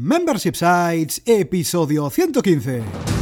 Membership Sites, episodio 115.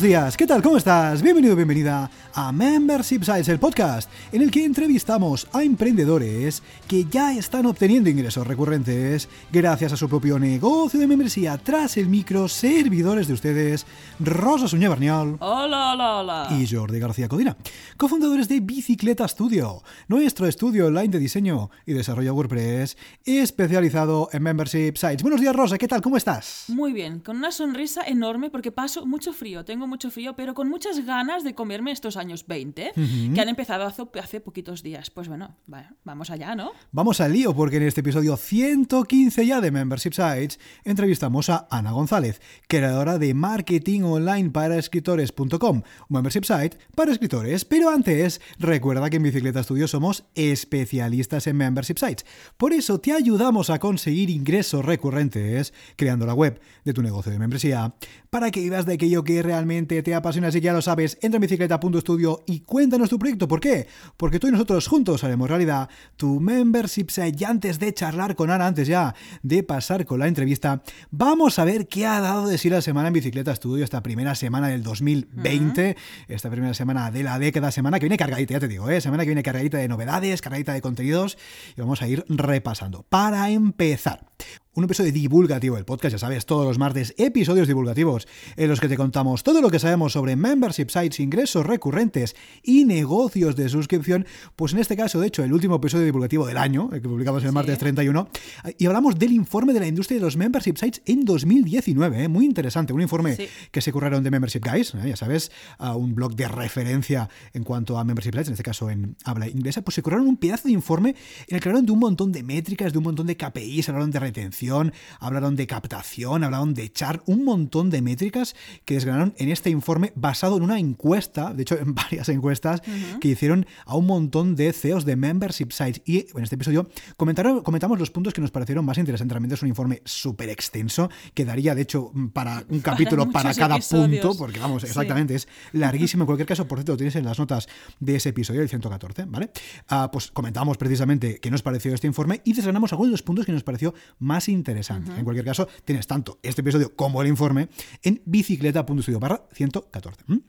Buenos días, ¿qué tal? ¿Cómo estás? Bienvenido, bienvenida a Membership Sites, el podcast en el que entrevistamos a emprendedores que ya están obteniendo ingresos recurrentes gracias a su propio negocio de membresía tras el micro servidores de ustedes, Rosa Suñé Barniol. Hola, hola, hola. Y Jordi García Codina, cofundadores de Bicicleta Studio, nuestro estudio online de diseño y desarrollo WordPress especializado en Membership Sites. Buenos días, Rosa, ¿qué tal? ¿Cómo estás? Muy bien, con una sonrisa enorme porque paso mucho frío, tengo mucho frío, pero con muchas ganas de comerme estos años 20 que han empezado hace, hace poquitos días. Pues bueno, va- vamos allá, ¿no? Vamos al lío porque en este episodio 115 ya de Membership Sites entrevistamos a Ana González, creadora de marketing online para escritores.com, un membership site para escritores. Pero antes, recuerda que en Bicicleta Studio somos especialistas en membership sites. Por eso te ayudamos a conseguir ingresos recurrentes creando la web de tu negocio de membresía para que vivas de aquello que realmente te apasiona. Así que ya lo sabes, entra en bicicleta.studio y cuéntanos tu proyecto. ¿Por qué? Porque tú y nosotros juntos haremos realidad tu membership site. Y antes de charlar con Ana, antes ya de pasar con la entrevista, vamos a ver qué ha dado de sí la semana en Bicicleta Studio, esta primera semana del 2020, esta primera semana de la década, semana que viene cargadita, ya te digo, ¿eh? semana que viene cargadita de novedades, cargadita de contenidos y vamos a ir repasando. Para empezar, un episodio divulgativo del podcast, ya sabes, todos los martes, episodios divulgativos en los que te contamos todo lo que sabemos sobre membership sites, ingresos recurrentes y negocios de suscripción. Pues en este caso, de hecho, el último episodio divulgativo del año, el que publicamos el Sí. martes 31, y hablamos del informe de la industria de los membership sites en 2019, ¿eh? muy interesante, un informe Sí. que se curraron de Membership Guys, ¿eh? ya sabes, a un blog de referencia en cuanto a membership sites, en este caso en habla inglesa, pues se curraron un pedazo de informe en el que hablaron de un montón de métricas, de un montón de KPIs, hablaron de retención, hablaron de captación, hablaron de char, un montón de métricas que desgranaron en este informe basado en una encuesta, de hecho en varias encuestas que hicieron a un montón de CEOs de membership sites. Y en este episodio comentaron, comentamos los puntos que nos parecieron más interesantes. Realmente es un informe súper extenso que daría, de hecho, para un capítulo para, muchos cada episodios. punto, porque vamos, Sí. exactamente, es larguísimo. En cualquier caso, por cierto, lo tienes en las notas de ese episodio, el 114, ¿vale? Ah, pues comentamos precisamente qué nos pareció este informe y desgranamos algunos de los puntos que nos pareció más interesantes. En cualquier caso, tienes tanto este episodio como el informe en bicicleta.studio barra 114. ¿m?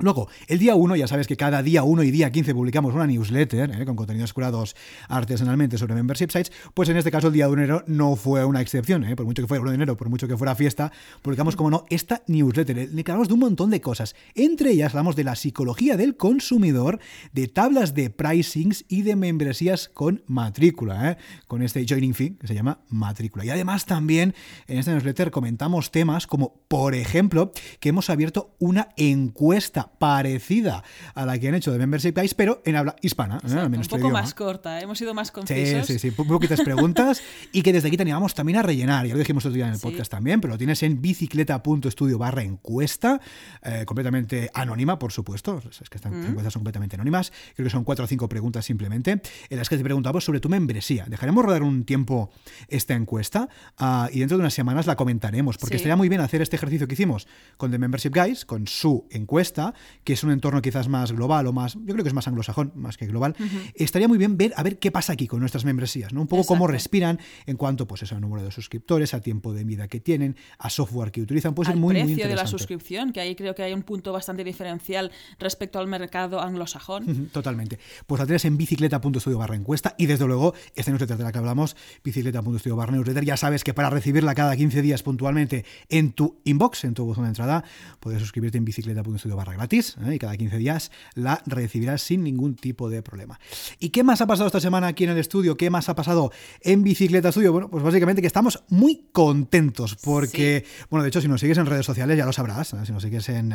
Luego, el día 1, ya sabes que cada día 1 y día 15 publicamos una newsletter ¿eh? con contenidos curados artesanalmente sobre membership sites, pues en este caso el día 1 de enero no fue una excepción, ¿eh? por mucho que fuera 1 de enero, por mucho que fuera fiesta, publicamos, como no, esta newsletter. ¿eh? Le hablamos de un montón de cosas. Entre ellas hablamos de la psicología del consumidor, de tablas de pricings y de membresías con matrícula, con este joining fee que se llama matrícula. Y además también en esta newsletter comentamos temas como, por ejemplo, que hemos abierto una encuesta parecida a la que han hecho de Membership Guys, pero en habla hispana, ¿eh? al un menos tu poco idioma. más corta, hemos sido más Sí, concisos. sí, sí, po- poquitas preguntas y que desde aquí te animamos también a rellenar. Ya lo dijimos otro día en el Sí. podcast también, pero lo tienes en bicicleta.studio barra encuesta, eh, completamente anónima, por supuesto. Es que estas encuestas son completamente anónimas. Creo que son cuatro o cinco preguntas simplemente, en las que te preguntamos sobre tu membresía. Dejaremos rodar un tiempo esta encuesta ah, y dentro de unas semanas la comentaremos, porque Sí. estaría muy bien hacer este ejercicio que hicimos con The Membership Guys, con su encuesta, que es un entorno quizás más global o más, yo creo que es más anglosajón, más que global. Estaría muy bien ver a ver qué pasa aquí con nuestras membresías, ¿no? Un poco cómo respiran en cuanto pues eso, al número de suscriptores, a tiempo de vida que tienen, a software que utilizan, puede ser muy, muy precio de la interesante. suscripción, que ahí creo que hay un punto bastante diferencial respecto al mercado anglosajón. Totalmente. Pues la tienes en bicicleta.studio barra encuesta y desde luego esta newsletter de la que hablamos, bicicleta.studio barra newsletter, ya sabes que para recibirla cada 15 días puntualmente en tu inbox, en tu buzón de entrada, puedes suscribirte en bicicleta.studio barra gratis ¿eh? y cada 15 días la recibirás sin ningún tipo de problema. ¿Y qué más ha pasado esta semana aquí en el estudio? ¿Qué más ha pasado en Bicicleta Studio? Bueno, pues básicamente que estamos muy contentos porque, bueno, de hecho si nos sigues en redes sociales ya lo sabrás, ¿eh? si nos sigues en,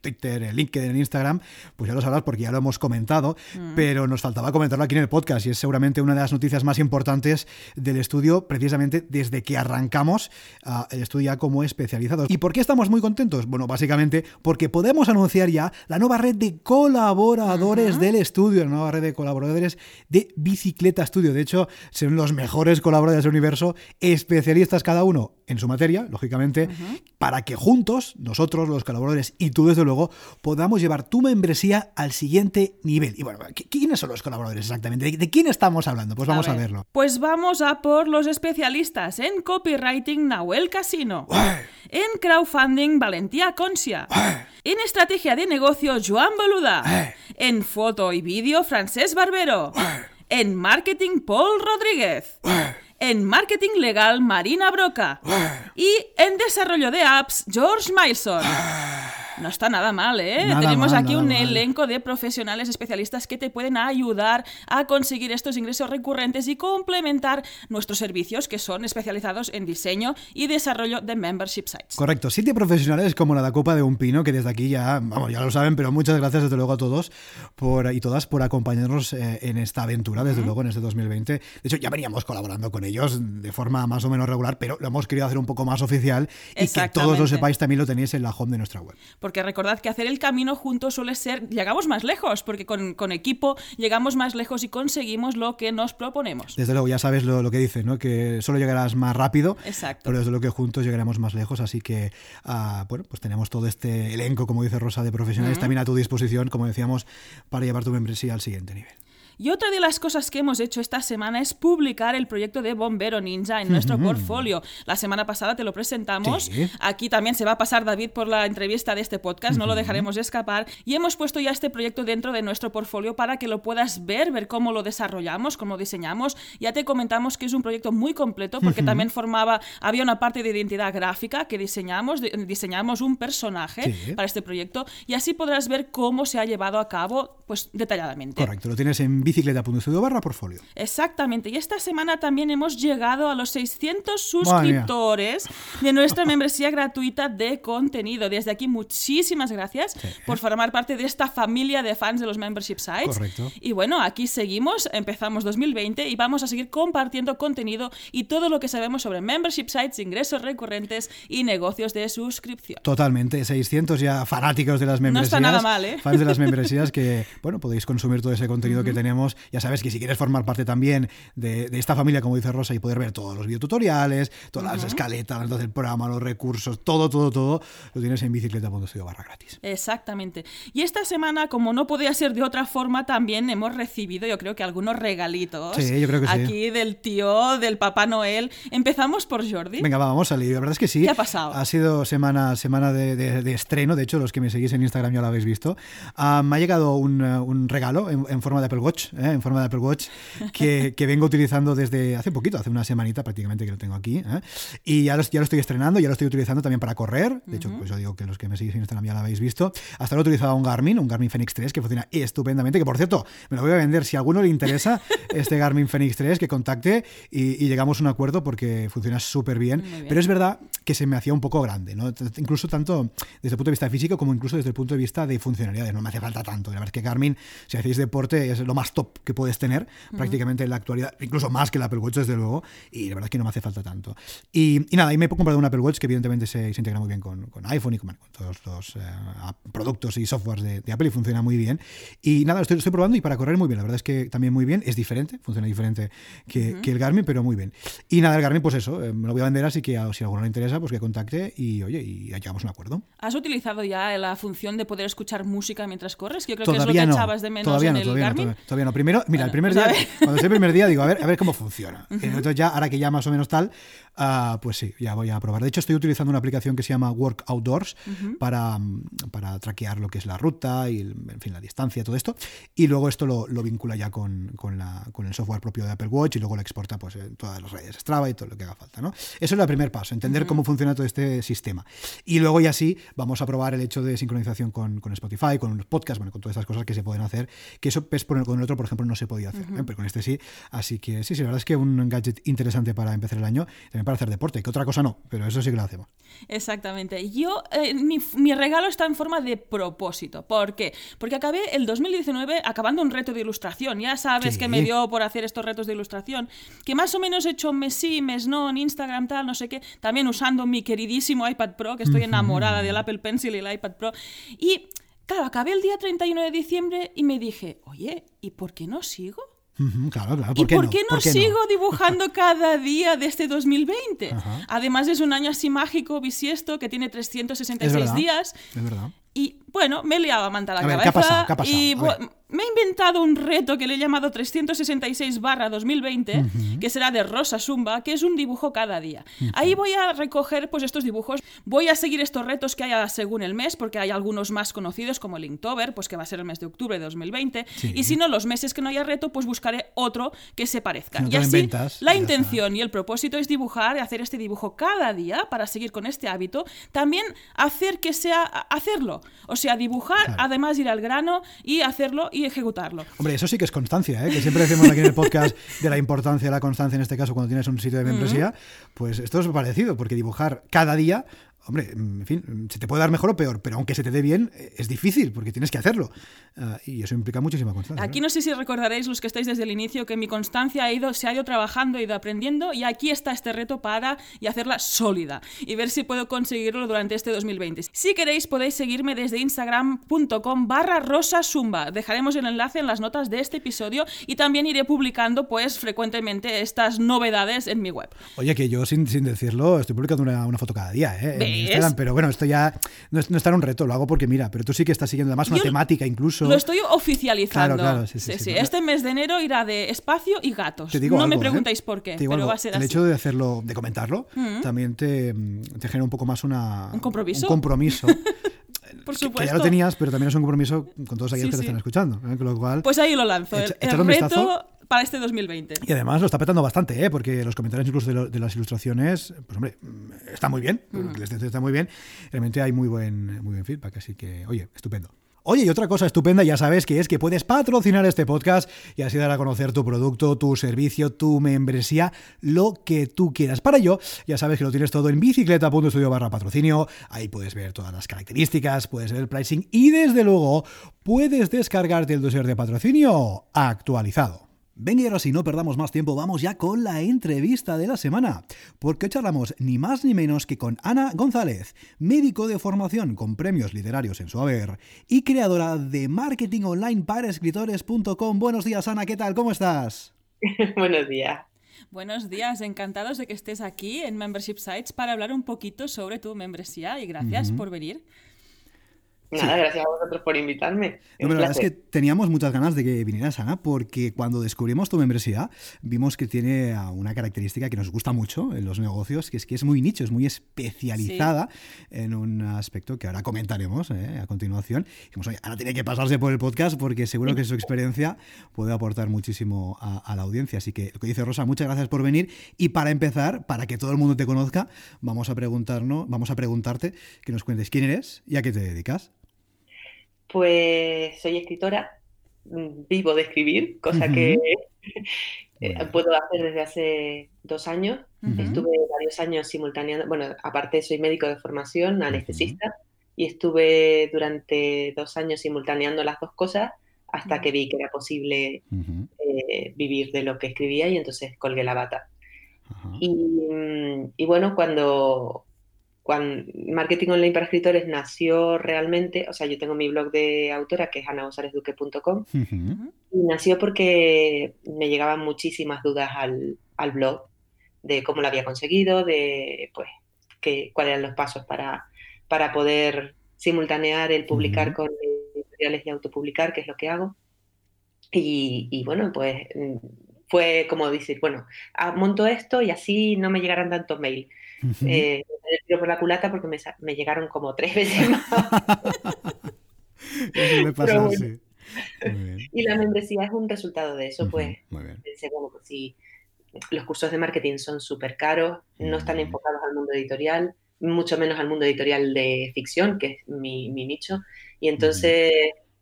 Twitter, en LinkedIn, en Instagram, pues ya lo sabrás porque ya lo hemos comentado, pero nos faltaba comentarlo aquí en el podcast y es seguramente una de las noticias más importantes del estudio precisamente desde que arrancamos ah, el estudio ya como especializados. ¿Y por qué estamos muy contentos? Bueno, básicamente porque podemos anunciar ya la nueva red de colaboradores del estudio, la nueva red de colaboradores de Bicicleta Studio. De hecho, son los mejores colaboradores del universo, especialistas cada uno en su materia, lógicamente, para que juntos, nosotros, los colaboradores y tú, desde luego, podamos llevar tu membresía al siguiente nivel. Y bueno, ¿quiénes son los colaboradores exactamente? ¿De, quién estamos hablando? Pues vamos a, verlo. Pues vamos a por los especialistas en copywriting Nahuel Casino, en crowdfunding Valentía Concia, en estrategia de negocio Joan Boluda, en foto y vídeo Francés Barbero, en marketing Paul Rodríguez. En marketing legal Marina Broca. Y en desarrollo de apps George Milson. No está nada mal, ¿eh? Tenemos aquí un elenco de profesionales especialistas que te pueden ayudar a conseguir estos ingresos recurrentes y complementar nuestros servicios que son especializados en diseño y desarrollo de membership sites. Correcto, siete profesionales como la da Copa de un Pino, que desde aquí ya, vamos, ya lo saben, pero muchas gracias desde luego a todos por, y todas por acompañarnos eh, en esta aventura, desde luego en este 2020. De hecho, ya veníamos colaborando con ellos de forma más o menos regular, pero lo hemos querido hacer un poco más oficial y que todos lo sepáis también lo tenéis en la home de nuestra web porque recordad que hacer el camino juntos suele ser, llegamos más lejos, porque con, equipo llegamos más lejos y conseguimos lo que nos proponemos. Desde luego, ya sabes lo, que dice, ¿no? que solo llegarás más rápido, Exacto. pero desde luego que juntos llegaremos más lejos, así que, ah, bueno, pues tenemos todo este elenco, como dice Rosa, de profesionales también a tu disposición, como decíamos, para llevar tu membresía al siguiente nivel. Y otra de las cosas que hemos hecho esta semana es publicar el proyecto de Bombero Ninja en nuestro portfolio. La semana pasada te lo presentamos. Aquí también se va a pasar David por la entrevista de este podcast, no lo dejaremos escapar. Y hemos puesto ya este proyecto dentro de nuestro portfolio para que lo puedas ver, ver cómo lo desarrollamos, cómo lo diseñamos. Ya te comentamos que es un proyecto muy completo porque también formaba, había una parte de identidad gráfica que diseñamos, diseñamos un personaje para este proyecto y así podrás ver cómo se ha llevado a cabo pues detalladamente. Correcto, lo tienes en bicicleta.studio barra portfolio. Exactamente. Y esta semana también hemos llegado a los 600 suscriptores de nuestra membresía gratuita de contenido. Desde aquí, muchísimas gracias por formar parte de esta familia de fans de los membership sites. Correcto. Y bueno, aquí seguimos, empezamos 2020 y vamos a seguir compartiendo contenido y todo lo que sabemos sobre membership sites, ingresos recurrentes y negocios de suscripción. Totalmente, 600 ya fanáticos de las membresías. No está nada mal, ¿eh? Fans de las membresías que, bueno, podéis consumir todo ese contenido que tenemos ya sabes que si quieres formar parte también de, esta familia, como dice Rosa, y poder ver todos los videotutoriales, todas las escaletas del programa, los recursos, todo, todo, todo, lo tienes en bicicleta.studio barra gratis. Exactamente. Y esta semana, como no podía ser de otra forma, también hemos recibido, yo creo que algunos regalitos. Sí, yo creo que sí. Aquí del tío, del Papá Noel. Empezamos por Jordi. Venga, vamos a salir. La verdad es que sí. ¿Qué ha pasado? Ha sido semana, semana de, estreno. De hecho, los que me seguís en Instagram ya lo habéis visto. Ah, me ha llegado un, un regalo en, en, forma de Apple Watch ¿eh? en forma de Apple Watch, que, que, vengo utilizando desde hace poquito, hace una semanita prácticamente que lo tengo aquí. ¿eh? Y ya lo, ya lo estoy estrenando, ya lo estoy utilizando también para correr. De hecho, pues yo digo que los que me seguís en Instagram ya lo habéis visto. Hasta lo he utilizado un Garmin, un Garmin Fenix 3, que funciona estupendamente. Que por cierto, me lo voy a vender. Si a alguno le interesa este Garmin Fenix 3, que contacte y, llegamos a un acuerdo porque funciona súper bien. Pero es verdad que se me hacía un poco grande, ¿no? Incluso tanto desde el punto de vista físico como incluso desde el punto de vista de funcionalidad. No me hace falta tanto. La verdad es que Garmin, si hacéis deporte, es lo más top que puedes tener prácticamente en la actualidad, incluso más que el Apple Watch, desde luego, y la verdad es que no me hace falta tanto. Y, y nada, y me he comprado un Apple Watch que evidentemente se, se integra muy bien con, con, iPhone y con, todos los eh, productos y softwares de, de, Apple y funciona muy bien. Y nada, lo estoy, estoy, probando y para correr muy bien, la verdad es que también muy bien, es diferente, funciona diferente que, que el Garmin, pero muy bien. Y nada, el Garmin, pues eso, eh, me lo voy a vender, así que si a alguno le interesa, pues que contacte y oye, y llegamos a un acuerdo. ¿Has utilizado ya la función de poder escuchar música mientras corres? Que yo creo que es lo que echabas de menos todavía en no, el todavía Garmin. No, todavía, no. Primero, mira, el primer día cuando es el primer día digo, a ver, a ver cómo funciona. Entonces ya, ahora que ya más o menos tal, uh, pues sí, ya voy a probar. De hecho, estoy utilizando una aplicación que se llama Work Outdoors para, para traquear lo que es la ruta y, en fin, la distancia, todo esto. Y luego esto lo, lo vincula ya con, con, la, con, el software propio de Apple Watch y luego lo exporta pues, en todas las redes Strava y todo lo que haga falta. ¿no? Eso es el primer paso, entender cómo funciona todo este sistema. Y luego ya sí, vamos a probar el hecho de sincronización con, con Spotify, con los podcasts, bueno, con todas estas cosas que se pueden hacer, que eso pues, con el otro, por ejemplo, no se podía hacer, ¿eh? pero con este sí. Así que sí, sí, la verdad es que un gadget interesante para empezar el año, también para hacer deporte, que otra cosa no, pero eso sí que lo hacemos. Exactamente. Yo, eh, mi, mi, regalo está en forma de propósito. ¿Por qué? Porque acabé el 2019 acabando un reto de ilustración. Ya sabes Sí. que me dio por hacer estos retos de ilustración, que más o menos he hecho mes sí, mes no, en Instagram, tal, no sé qué, también usando mi queridísimo iPad Pro, que estoy enamorada del Apple Pencil y el iPad Pro. Y Claro, acabé el día 31 de diciembre y me dije, oye, ¿y por qué no sigo? Claro, claro. ¿Y por qué no, sigo dibujando cada día de este 2020? Además es un año así mágico, bisiesto, que tiene 366 días. Es verdad. Y bueno, me he liado a manta la cabeza. ¿qué ha pasado? ¿Qué ha pasado? Y me he inventado un reto que le he llamado 366 barra 2020, que será de Rosa Zumba, que es un dibujo cada día. Ahí voy a recoger pues estos dibujos. Voy a seguir estos retos que haya según el mes, porque hay algunos más conocidos como el Inktober, pues que va a ser el mes de octubre de 2020. Y si no, los meses que no haya reto, pues buscaré otro que se parezca. y así, la intención y el propósito es dibujar y hacer este dibujo cada día para seguir con este hábito. También hacer que sea hacerlo. O sea, dibujar, además ir al grano y hacerlo y ejecutarlo. Hombre, eso sí que es constancia, ¿eh? que siempre decimos aquí en el podcast de la importancia de la constancia en este caso cuando tienes un sitio de membresía. Pues esto es parecido, porque dibujar cada día hombre, en fin, se te puede dar mejor o peor, pero aunque se te dé bien, es difícil porque tienes que hacerlo. Ah, y eso implica muchísima constancia. Aquí ¿no? sé si recordaréis los que estáis desde el inicio que mi constancia ha ido, se ha ido trabajando, ha ido aprendiendo y aquí está este reto para y hacerla sólida y ver si puedo conseguirlo durante este 2020. Si queréis podéis seguirme desde instagram.com barra rosasumba. Dejaremos el enlace en las notas de este episodio y también iré publicando pues frecuentemente estas novedades en mi web. Oye, que yo sin, sin decirlo estoy publicando una, una foto cada día, ¿eh? Pero bueno, esto ya no, es, no está en un reto, lo hago porque mira, pero tú sí que estás siguiendo además una temática incluso. Lo estoy oficializando. Claro, claro, sí, sí, Este mes de enero irá de espacio y gatos. no me ¿eh? preguntáis por qué, pero va a ser El hecho de hacerlo, de comentarlo, mm. también te, te, genera un poco más una, un compromiso. Un compromiso. Por supuesto. Que ya lo tenías, pero también es un compromiso con todos aquellos que te están escuchando. ¿eh? Con lo cual, pues ahí lo lanzo. el, reto para este 2020. Y además lo está petando bastante, ¿eh? porque los comentarios incluso de, las ilustraciones, pues hombre, está muy bien, está muy bien. Realmente hay muy buen, muy buen feedback, así que, oye, estupendo. Oye, y otra cosa estupenda, ya sabes, que es que puedes patrocinar este podcast y así dar a conocer tu producto, tu servicio, tu membresía, lo que tú quieras. Para ello, ya sabes que lo tienes todo en bicicleta.studio barra patrocinio. Ahí puedes ver todas las características, puedes ver el pricing y desde luego puedes descargarte el dossier de patrocinio actualizado. Venga, y ahora si no perdamos más tiempo, vamos ya con la entrevista de la semana, porque hoy charlamos ni más ni menos que con Ana González, médico de formación con premios literarios en su haber y creadora de marketing online para escritores.com. Buenos días, Ana, ¿qué tal? ¿Cómo estás? Buenos días. Buenos días, encantados de que estés aquí en Membership Sites para hablar un poquito sobre tu membresía y gracias por venir. Nada, gracias a vosotros por invitarme. la verdad es que teníamos muchas ganas de que vinieras, Ana, porque cuando descubrimos tu membresía, vimos que tiene una característica que nos gusta mucho en los negocios, que es que es muy nicho, es muy especializada en un aspecto que ahora comentaremos ¿eh? a continuación. Dijimos, oye, Ana tiene que pasarse por el podcast porque seguro que su experiencia puede aportar muchísimo a, la audiencia. Así que, lo que dice Rosa, muchas gracias por venir. Y para empezar, para que todo el mundo te conozca, vamos a preguntarnos, vamos a preguntarte que nos cuentes quién eres y a qué te dedicas. Pues soy escritora, mm, vivo de escribir, cosa que puedo hacer desde hace dos años. Estuve varios años simultáneamente, bueno, aparte soy médico de formación, anestesista, y estuve durante dos años simultaneando las dos cosas hasta que vi que era posible eh, vivir de lo que escribía y entonces colgué la bata. y, mm, y, bueno, cuando, cuando Marketing Online para Escritores nació realmente, o sea, yo tengo mi blog de autora que es anagonzalezduque.com y nació porque me llegaban muchísimas dudas al, al, blog de cómo lo había conseguido, de pues que, cuáles eran los pasos para, para poder simultanear el publicar con editoriales y autopublicar, que es lo que hago. Y, y bueno, pues fue como decir, bueno, ah, monto esto y así no me llegarán tantos mails. eh, por la culata porque me, me, llegaron como tres veces más. me pasa así. Y la membresía es un resultado de eso, pues. Pensé, bueno, pues si los cursos de marketing son súper caros, no están enfocados al mundo editorial, mucho menos al mundo editorial de ficción, que es mi, mi nicho. Y entonces,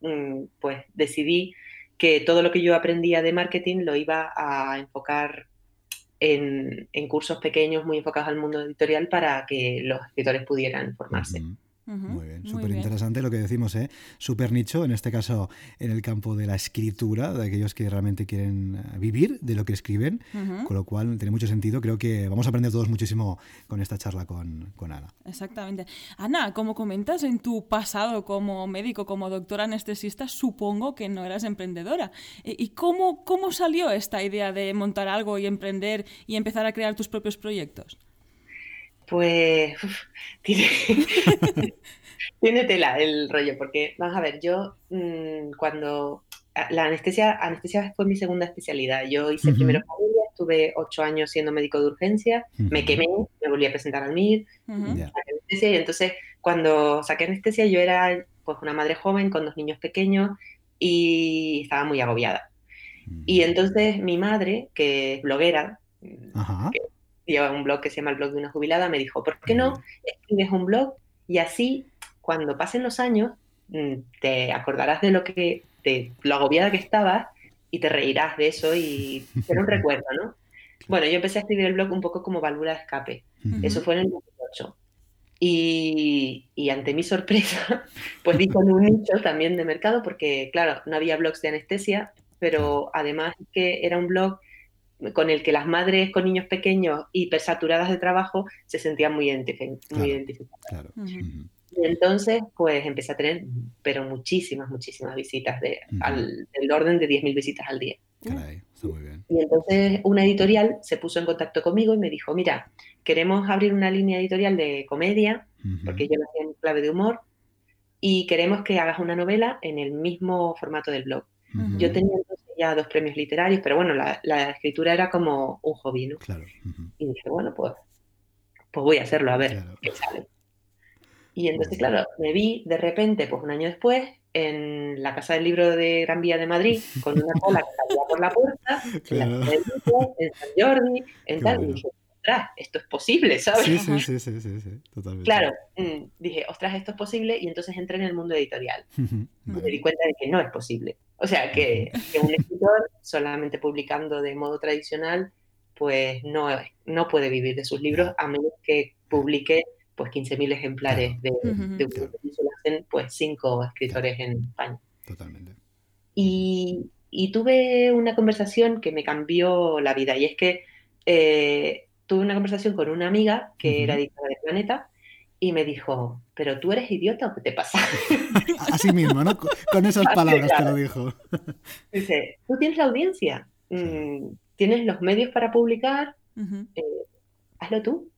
mm, pues decidí que todo lo que yo aprendía de marketing lo iba a enfocar en, cursos pequeños muy enfocados al mundo editorial para que los escritores pudieran formarse. Muy bien, súper interesante lo que decimos, ¿eh? Súper nicho, en este caso en el campo de la escritura, de aquellos que realmente quieren eh, vivir de lo que escriben, con lo cual tiene mucho sentido. Creo que vamos a aprender todos muchísimo con esta charla con, con Ana. Exactamente. Ana, como comentas en tu pasado como médico, como doctora anestesista, supongo que no eras emprendedora. ¿Y cómo, cómo salió esta idea de montar algo y emprender y empezar a crear tus propios proyectos? Pues tiene, tela el rollo, porque vamos a ver, yo mm, cuando la anestesia, anestesia fue mi segunda especialidad. Yo hice primero familia, estuve ocho años siendo médico de urgencia, me quemé, me volví a presentar al MIR, y entonces cuando saqué anestesia yo era pues una madre joven con dos niños pequeños y estaba muy agobiada. Y entonces mi madre, que es bloguera, lleva un blog que se llama el blog de una jubilada, me dijo, ¿por qué no escribes un blog y así cuando pasen los años mm, te acordarás de lo que de lo agobiada que estabas y te reirás de eso y será un recuerdo, ¿no? Bueno, yo empecé a escribir el blog un poco como válvula de escape. Eso fue en el 2008. Y, y, ante mi sorpresa, pues di con un nicho también de mercado, porque claro, no había blogs de anestesia, pero además que era un blog con el que las madres con niños pequeños hipersaturadas de trabajo se sentían muy, identificadas. Y entonces, pues empecé a tener, pero muchísimas, muchísimas visitas, de, al, del orden de 10.000 visitas al día. Y entonces una editorial se puso en contacto conmigo y me dijo, mira, queremos abrir una línea editorial de comedia, porque yo lo hacía en clave de humor, y queremos que hagas una novela en el mismo formato del blog. Yo tenía ya dos premios literarios, pero bueno, la, escritura era como un hobby, ¿no? Claro. Y dije, bueno, pues, pues voy a hacerlo, a ver qué sale. Y entonces, claro, me vi de repente, pues un año después, en la Casa del Libro de Gran Vía de Madrid, con una cola que salía por la puerta, en, la del Libro, en San Jordi, en tal, y dije, ostras, esto es posible, ¿sabes? Sí, sí, sí, sí, sí, totalmente. Claro, mm, dije, ostras, esto es posible, y entonces entré en el mundo editorial. Y me di cuenta de que no es posible. O sea, que, un escritor solamente publicando de modo tradicional, pues no, no puede vivir de sus libros a menos que publique pues 15.000 ejemplares de, un libro. lo hacen pues cinco escritores en España. Totalmente. Y, tuve una conversación que me cambió la vida y es que eh, tuve una conversación con una amiga que era editora de Planeta y me dijo, pero tú eres idiota o qué te pasa. Así mismo, ¿no? Con esas palabras te lo dijo. Dice, tú tienes la audiencia, mm, tienes los medios para publicar, eh, hazlo tú.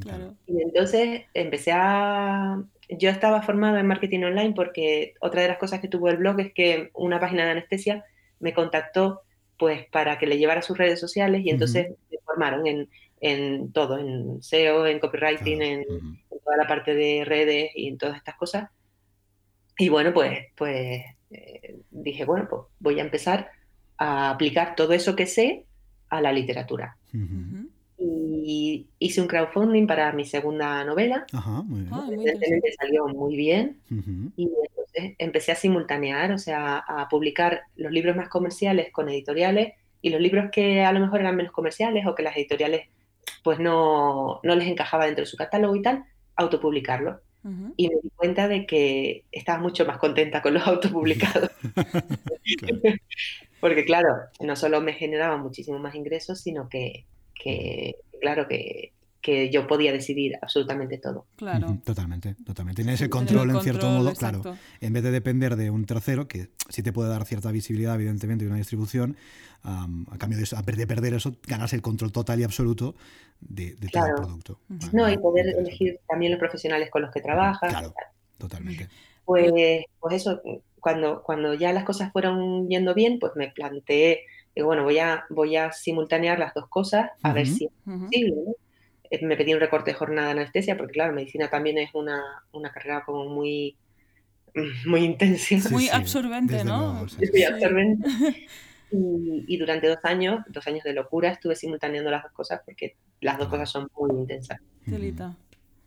claro. Y entonces empecé a... Yo estaba formada en marketing online porque otra de las cosas que tuvo el blog es que una página de anestesia me contactó pues para que le llevara sus redes sociales y entonces me formaron en, en todo, en SEO, en copywriting, en, toda la parte de redes y en todas estas cosas. Y bueno, pues, pues eh, dije, bueno, pues voy a empezar a aplicar todo eso que sé a la literatura. Y hice un crowdfunding para mi segunda novela. Ajá, muy bien. Ah, salió muy bien. Y entonces empecé a simultanear, o sea, a publicar los libros más comerciales con editoriales y los libros que a lo mejor eran menos comerciales o que las editoriales pues no, no les encajaba dentro de su catálogo y tal, autopublicarlo. Y me di cuenta de que estaba mucho más contenta con los autopublicados. Porque claro, no solo me generaba muchísimo más ingresos, sino que, que claro, que, que yo podía decidir absolutamente todo. Claro. Totalmente, totalmente. Tienes el control, en cierto modo, claro. En vez de depender de un tercero, que sí te puede dar cierta visibilidad, evidentemente, y una distribución, a cambio de, perder eso, ganas el control total y absoluto de, todo el producto. no, y poder elegir también los profesionales con los que trabajas. Claro, totalmente. Pues, pues eso, cuando, cuando ya las cosas fueron yendo bien, pues me planteé, bueno, voy a, voy a simultanear las dos cosas, a ver si es posible, ¿no? Me pedí un recorte de jornada de anestesia, porque claro, medicina también es una, una carrera como muy, muy intensa. muy absorbente, ¿no? muy absorbente. Y, durante dos años, dos años de locura, estuve simultaneando las dos cosas porque las dos cosas son muy intensas.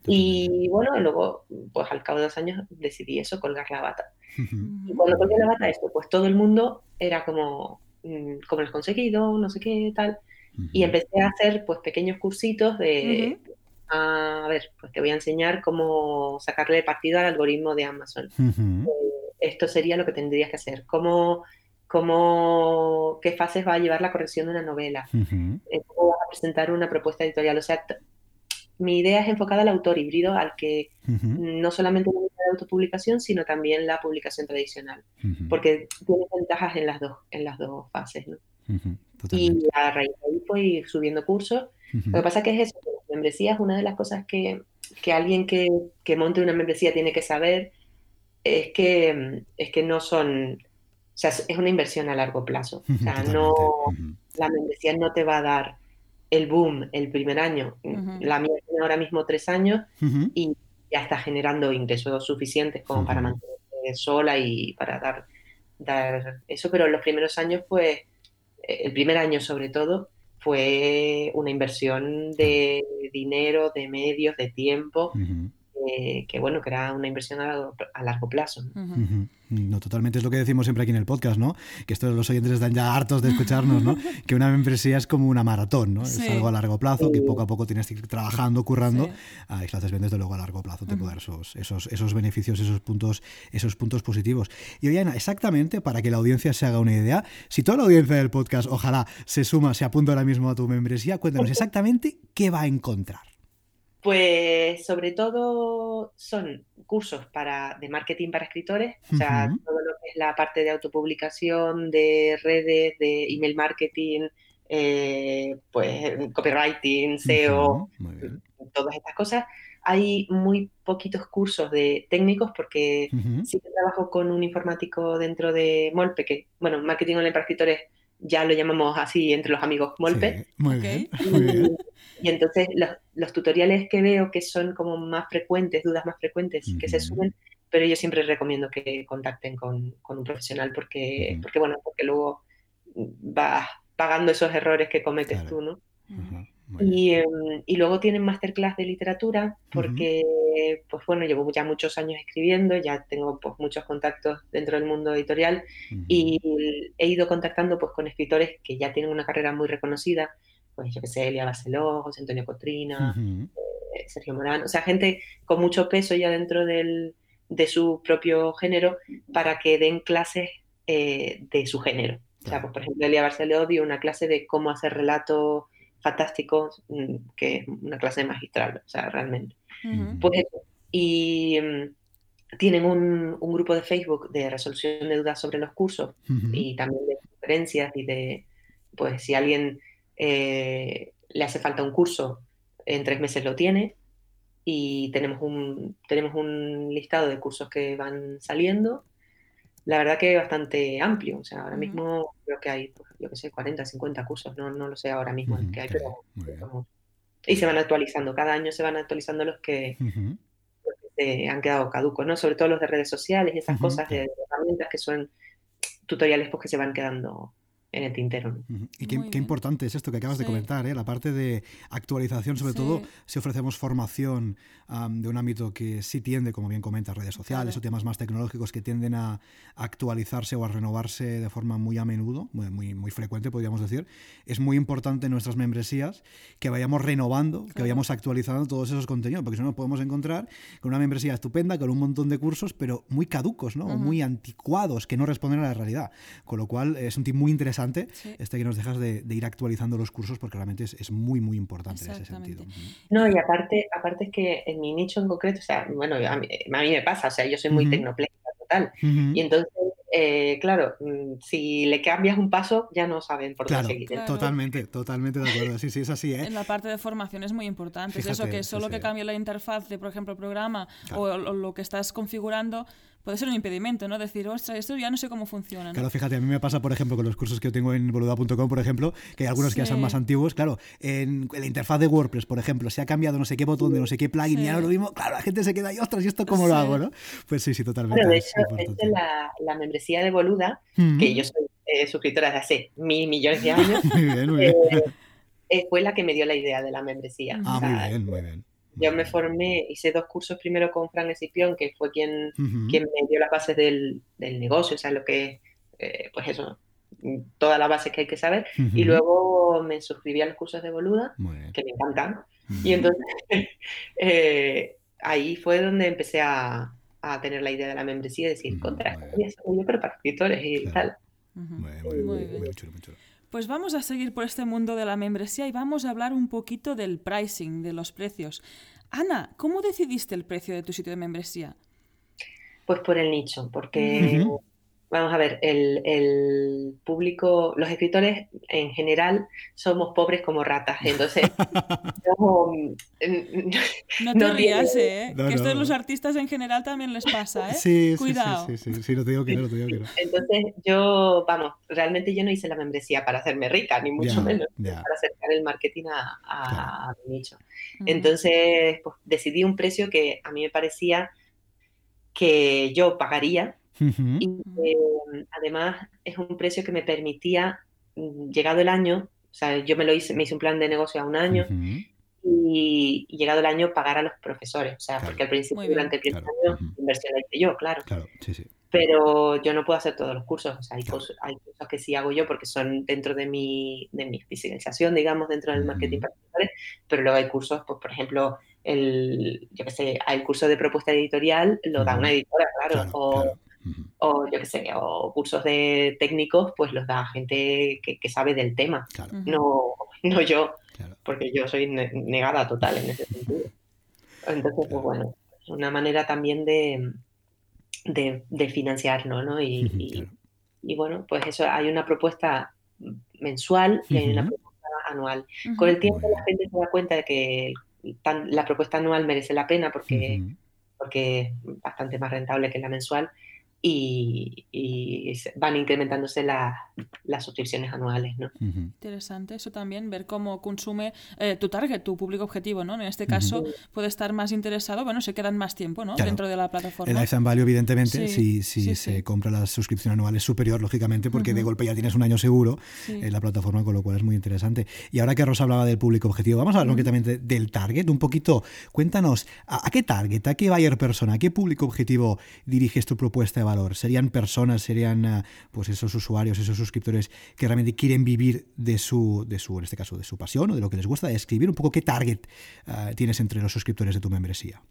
Y bueno, luego, pues al cabo de dos años decidí eso, colgar la bata. y cuando colgué la bata, esto, pues todo el mundo era como, mm, ¿cómo lo has conseguido? No sé qué, tal. Y empecé a hacer pues pequeños cursitos de a, ver, pues te voy a enseñar cómo sacarle partido al algoritmo de Amazon. Eh, esto sería lo que tendrías que hacer. ¿Cómo, cómo, ¿Qué fases va a llevar la corrección de una novela? Eh, ¿Cómo vas a presentar una propuesta editorial? O sea, mi idea es enfocada al autor híbrido, al que no solamente la autopublicación, sino también la publicación tradicional, porque tiene ventajas en las dos, en las dos fases. ¿no? Y a raíz de ahí pues ir subiendo cursos. Lo que pasa que es eso, la membresía es una de las cosas que, que alguien que, que, monte una membresía tiene que saber, es que, es que no son, o sea, es una inversión a largo plazo. O sea, no, la membresía no te va a dar el boom el primer año. La mía tiene ahora mismo tres años y ya está generando ingresos suficientes como para mantenerse sola y para dar, dar eso, pero en los primeros años, pues, el primer año sobre todo, fue una inversión de dinero, de medios, de tiempo, que bueno, que era una inversión a largo, plazo. ¿no? totalmente es lo que decimos siempre aquí en el podcast, ¿no? Que estos los oyentes están ya hartos de escucharnos, ¿no? que una membresía es como una maratón, ¿no? Es algo a largo plazo que poco a poco tienes que ir trabajando, currando, ah, y haces bien desde luego a largo plazo te puede dar esos, esos, esos beneficios, esos puntos, esos puntos positivos. Y oye, Ana, exactamente para que la audiencia se haga una idea, si toda la audiencia del podcast ojalá se suma, se apunta ahora mismo a tu membresía, cuéntanos exactamente qué va a encontrar. Pues sobre todo son cursos para, de marketing para escritores, o sea, todo lo que es la parte de autopublicación, de redes, de email marketing, eh, pues copywriting, SEO, todas estas cosas. Hay muy poquitos cursos de técnicos porque sí que trabajo con un informático dentro de Molpe, que, bueno, marketing online para escritores ya lo llamamos así entre los amigos Molpe. muy, bien, y, entonces los, tutoriales que veo que son como más frecuentes, dudas más frecuentes que se suben, pero yo siempre recomiendo que contacten con, un profesional porque, porque, bueno, porque luego vas pagando esos errores que cometes tú, ¿no? Em, y, luego tienen masterclass de literatura porque, pues bueno, llevo ya muchos años escribiendo, ya tengo pues, muchos contactos dentro del mundo editorial y he ido contactando pues con escritores que ya tienen una carrera muy reconocida, pues yo que sé, Elia Barceló, José Antonio Cotrina, eh, Sergio Morán, o sea, gente con mucho peso ya dentro del, de su propio género para que den clases eh, de su género. O sea, pues por ejemplo, Elia Barceló dio una clase de cómo hacer relato fantástico, mm, que es una clase magistral, o sea, realmente. Pues y mm, tienen un, un, grupo de Facebook de resolución de dudas sobre los cursos y también de conferencias y de, pues si alguien eh, le hace falta un curso, en tres meses lo tiene y tenemos un, tenemos un listado de cursos que van saliendo. La verdad que es bastante amplio. O sea, ahora mismo creo que hay, pues, yo qué sé, 40, 50 cursos, no, no lo sé ahora mismo que hay, pero, y se van actualizando, cada año se van actualizando los que, han quedado caducos, ¿no? Sobre todo los de redes sociales y esas cosas de, herramientas que son tutoriales pues que se van quedando en el tintero. Y qué, importante es esto que acabas de comentar, ¿eh? la parte de actualización, sobre todo si ofrecemos formación de un ámbito que sí tiende, como bien comentas, redes sociales o temas más tecnológicos que tienden a actualizarse o a renovarse de forma muy a menudo, muy, muy, muy frecuente, podríamos decir. Es muy importante en nuestras membresías que vayamos renovando, que vayamos actualizando todos esos contenidos, porque si no nos podemos encontrar con una membresía estupenda, con un montón de cursos, pero muy caducos, ¿no? muy anticuados, que no responden a la realidad. Con lo cual es un tip muy interesante este que nos dejas de, ir actualizando los cursos porque realmente es, muy, muy importante en ese sentido. No, y aparte, aparte es que en mi nicho en concreto, o sea, bueno, a mí, me pasa, o sea, yo soy muy uh total. Y entonces, eh, claro, mm, si le cambias un paso, ya no saben por dónde seguir. Totalmente, totalmente de acuerdo. Sí, sí, es así. ¿eh? En la parte de formación es muy importante. es eso que solo que cambie la interfaz de, por ejemplo, el programa o, lo que estás configurando puede ser un impedimento, ¿no? Decir, ostras, esto ya no sé cómo funciona. Claro, fíjate, a mí me pasa, por ejemplo, con los cursos que yo tengo en boluda.com, por ejemplo, que hay algunos que ya son más antiguos. Claro, en la interfaz de WordPress, por ejemplo, se ha cambiado no sé qué botón de no sé qué plugin y ahora lo mismo, claro, la gente se queda ahí, ostras, ¿y esto cómo lo hago, no? Pues sí, sí, totalmente. Bueno, de hecho, la, la, membresía de Boluda, que yo soy eh, suscriptora desde hace mil millones de años, muy bien, muy bien. Eh, eh, fue la que me dio la idea de la membresía. Ah, muy bien, muy bien. Yo me formé, hice dos cursos primero con Fran Escipión, que fue quien, quien me dio las bases del, del, negocio, o sea, lo que, eh, pues eso, todas las bases que hay que saber. Y luego me suscribí a los cursos de Boluda, que me encantan. Y entonces eh, ahí fue donde empecé a, a, tener la idea de la membresía y decir, contra, yo pero para escritores y tal. Muy, bien. Pues vamos a seguir por este mundo de la membresía y vamos a hablar un poquito del pricing, de los precios. Ana, ¿cómo decidiste el precio de tu sitio de membresía? Pues por el nicho, porque Vamos a ver, el, público, los escritores en general somos pobres como ratas, entonces... no, te rías, ¿eh? que esto a los artistas en general también les pasa, ¿eh? Sí, Cuidado. Sí, sí, sí, sí, no te digo que no, te digo que no. Entonces yo, vamos, realmente yo no hice la membresía para hacerme rica, ni mucho menos, para acercar el marketing a, mi nicho. Entonces, pues decidí un precio que a mí me parecía que yo pagaría y em, además es un precio que me permitía, mm, llegado el año, o sea, yo me lo hice, me hice un plan de negocio a un año y, llegado el año pagar a los profesores, o sea, porque al principio, durante el primer año, inversión la hice yo, claro. Claro, sí, sí. Pero yo no puedo hacer todos los cursos, o sea, hay, cosas, hay cosas que sí hago yo porque son dentro de mi, de mi especialización, digamos, dentro del marketing particular, pero luego hay cursos, pues, por ejemplo, el, yo qué sé, el curso de propuesta editorial lo da una editora, claro, o, o yo qué sé, o cursos de técnicos, pues los da gente que, sabe del tema, no, no yo, porque yo soy negada total en ese sentido. Entonces, pues bueno, es una manera también de, de, financiarlo, ¿no? Y, y, bueno, pues eso, hay una propuesta mensual y hay una propuesta anual. Con el tiempo la gente se da cuenta de que la propuesta anual merece la pena porque, porque es bastante más rentable que la mensual y, van incrementándose las suscripciones anuales. ¿no? Interesante eso también, ver cómo consume eh, tu target, tu público objetivo. ¿no? En este caso puede estar más interesado, bueno, se quedan más tiempo ¿no? dentro de la plataforma. El lifetime value, evidentemente, si, si se compra la suscripción anual es superior, lógicamente, porque de golpe ya tienes un año seguro en la plataforma, con lo cual es muy interesante. Y ahora que Rosa hablaba del público objetivo, vamos a hablar concretamente del target, un poquito. Cuéntanos, ¿a, qué target, a qué buyer persona, a qué público objetivo diriges tu propuesta de Serían personas, serían ah, pues esos usuarios, esos suscriptores que realmente quieren vivir de su, de su, en este caso, de su pasión o de lo que les gusta de escribir. Un poco qué target ah, tienes entre los suscriptores de tu membresía.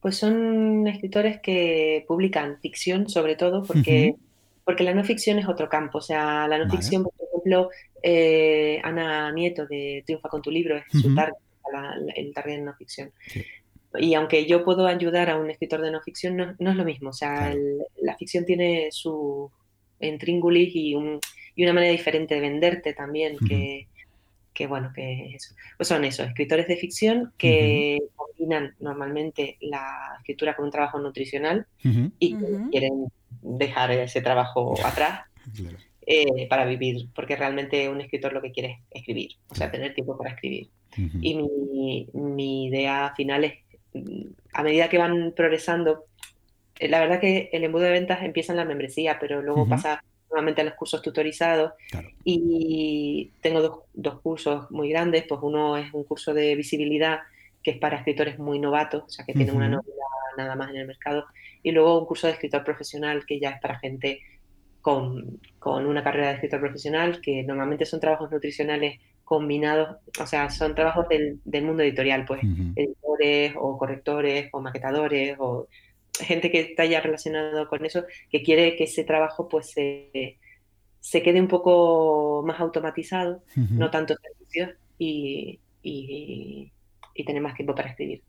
Pues son escritores que publican ficción, sobre todo, porque, porque la no ficción es otro campo. O sea, la no ficción, por ejemplo, eh, Ana Nieto de Triunfa con tu libro es su target, el target de no ficción y aunque yo puedo ayudar a un escritor de no ficción, no, es lo mismo. O sea, la ficción tiene su intríngulis y, y, una manera diferente de venderte también, que, que, bueno, que eso. Pues son eso, escritores de ficción que combinan normalmente la escritura con un trabajo nutricional y quieren dejar ese trabajo atrás. Eh, para vivir, porque realmente un escritor lo que quiere es escribir, o sea, tener tiempo para escribir. Y mi, mi idea final es a medida que van progresando, eh, la verdad que el embudo de ventas empieza en la membresía, pero luego pasa nuevamente a los cursos tutorizados. Y tengo dos, cursos muy grandes, pues uno es un curso de visibilidad que es para escritores muy novatos, o sea, que tienen una novela nada más en el mercado, y luego un curso de escritor profesional que ya es para gente con, con una carrera de escritor profesional, que normalmente son trabajos nutricionales combinados, o sea, son trabajos del, del mundo editorial, pues, editores o correctores o maquetadores o gente que está ya relacionado con eso, que quiere que ese trabajo pues se, se quede un poco más automatizado, no tanto servicios y, y, y, tener más tiempo para escribir.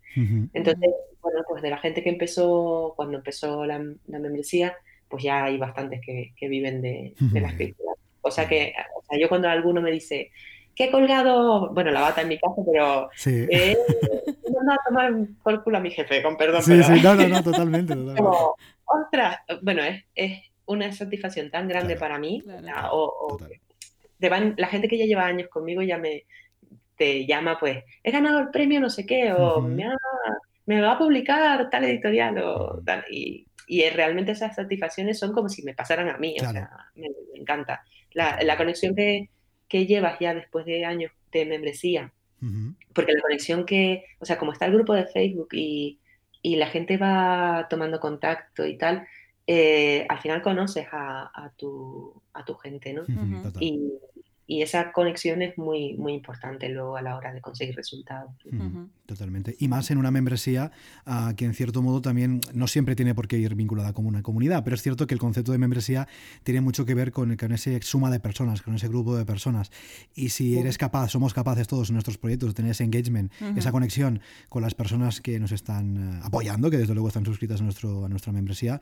Entonces, bueno, pues de la gente que empezó, cuando empezó la, la membresía, pues ya hay bastantes que, que viven de, de la escritura. O sea que, o sea, yo cuando alguno me dice, que he colgado, bueno, la bata en mi casa, pero sí. eh, no a tomar por culo a mi jefe, con perdón. Sí, sí, no, no, no, totalmente. totalmente. Como, ostras, bueno, es, es, una satisfacción tan grande para mí. o, la gente que ya lleva años conmigo ya me te llama, pues, he ganado el premio no sé qué, o me, me, va a publicar tal editorial, o tal, y, y, realmente esas satisfacciones son como si me pasaran a mí, o sea, me, me encanta. La, la conexión que, que llevas ya después de años de membresía. Porque la conexión que, o sea, como está el grupo de Facebook y, y, la gente va tomando contacto y tal, eh, al final conoces a, tu, a tu gente, ¿no? y, y esa conexión es muy, muy importante luego a la hora de conseguir resultados. Totalmente. Y más en una membresía ah, que en cierto modo también no siempre tiene por qué ir vinculada con una comunidad, pero es cierto que el concepto de membresía tiene mucho que ver con, con esa suma de personas, con ese grupo de personas. Y si eres capaz, somos capaces todos en nuestros proyectos de tener ese engagement, esa conexión con las personas que nos están eh, apoyando, que desde luego están suscritas a, nuestro, a nuestra membresía,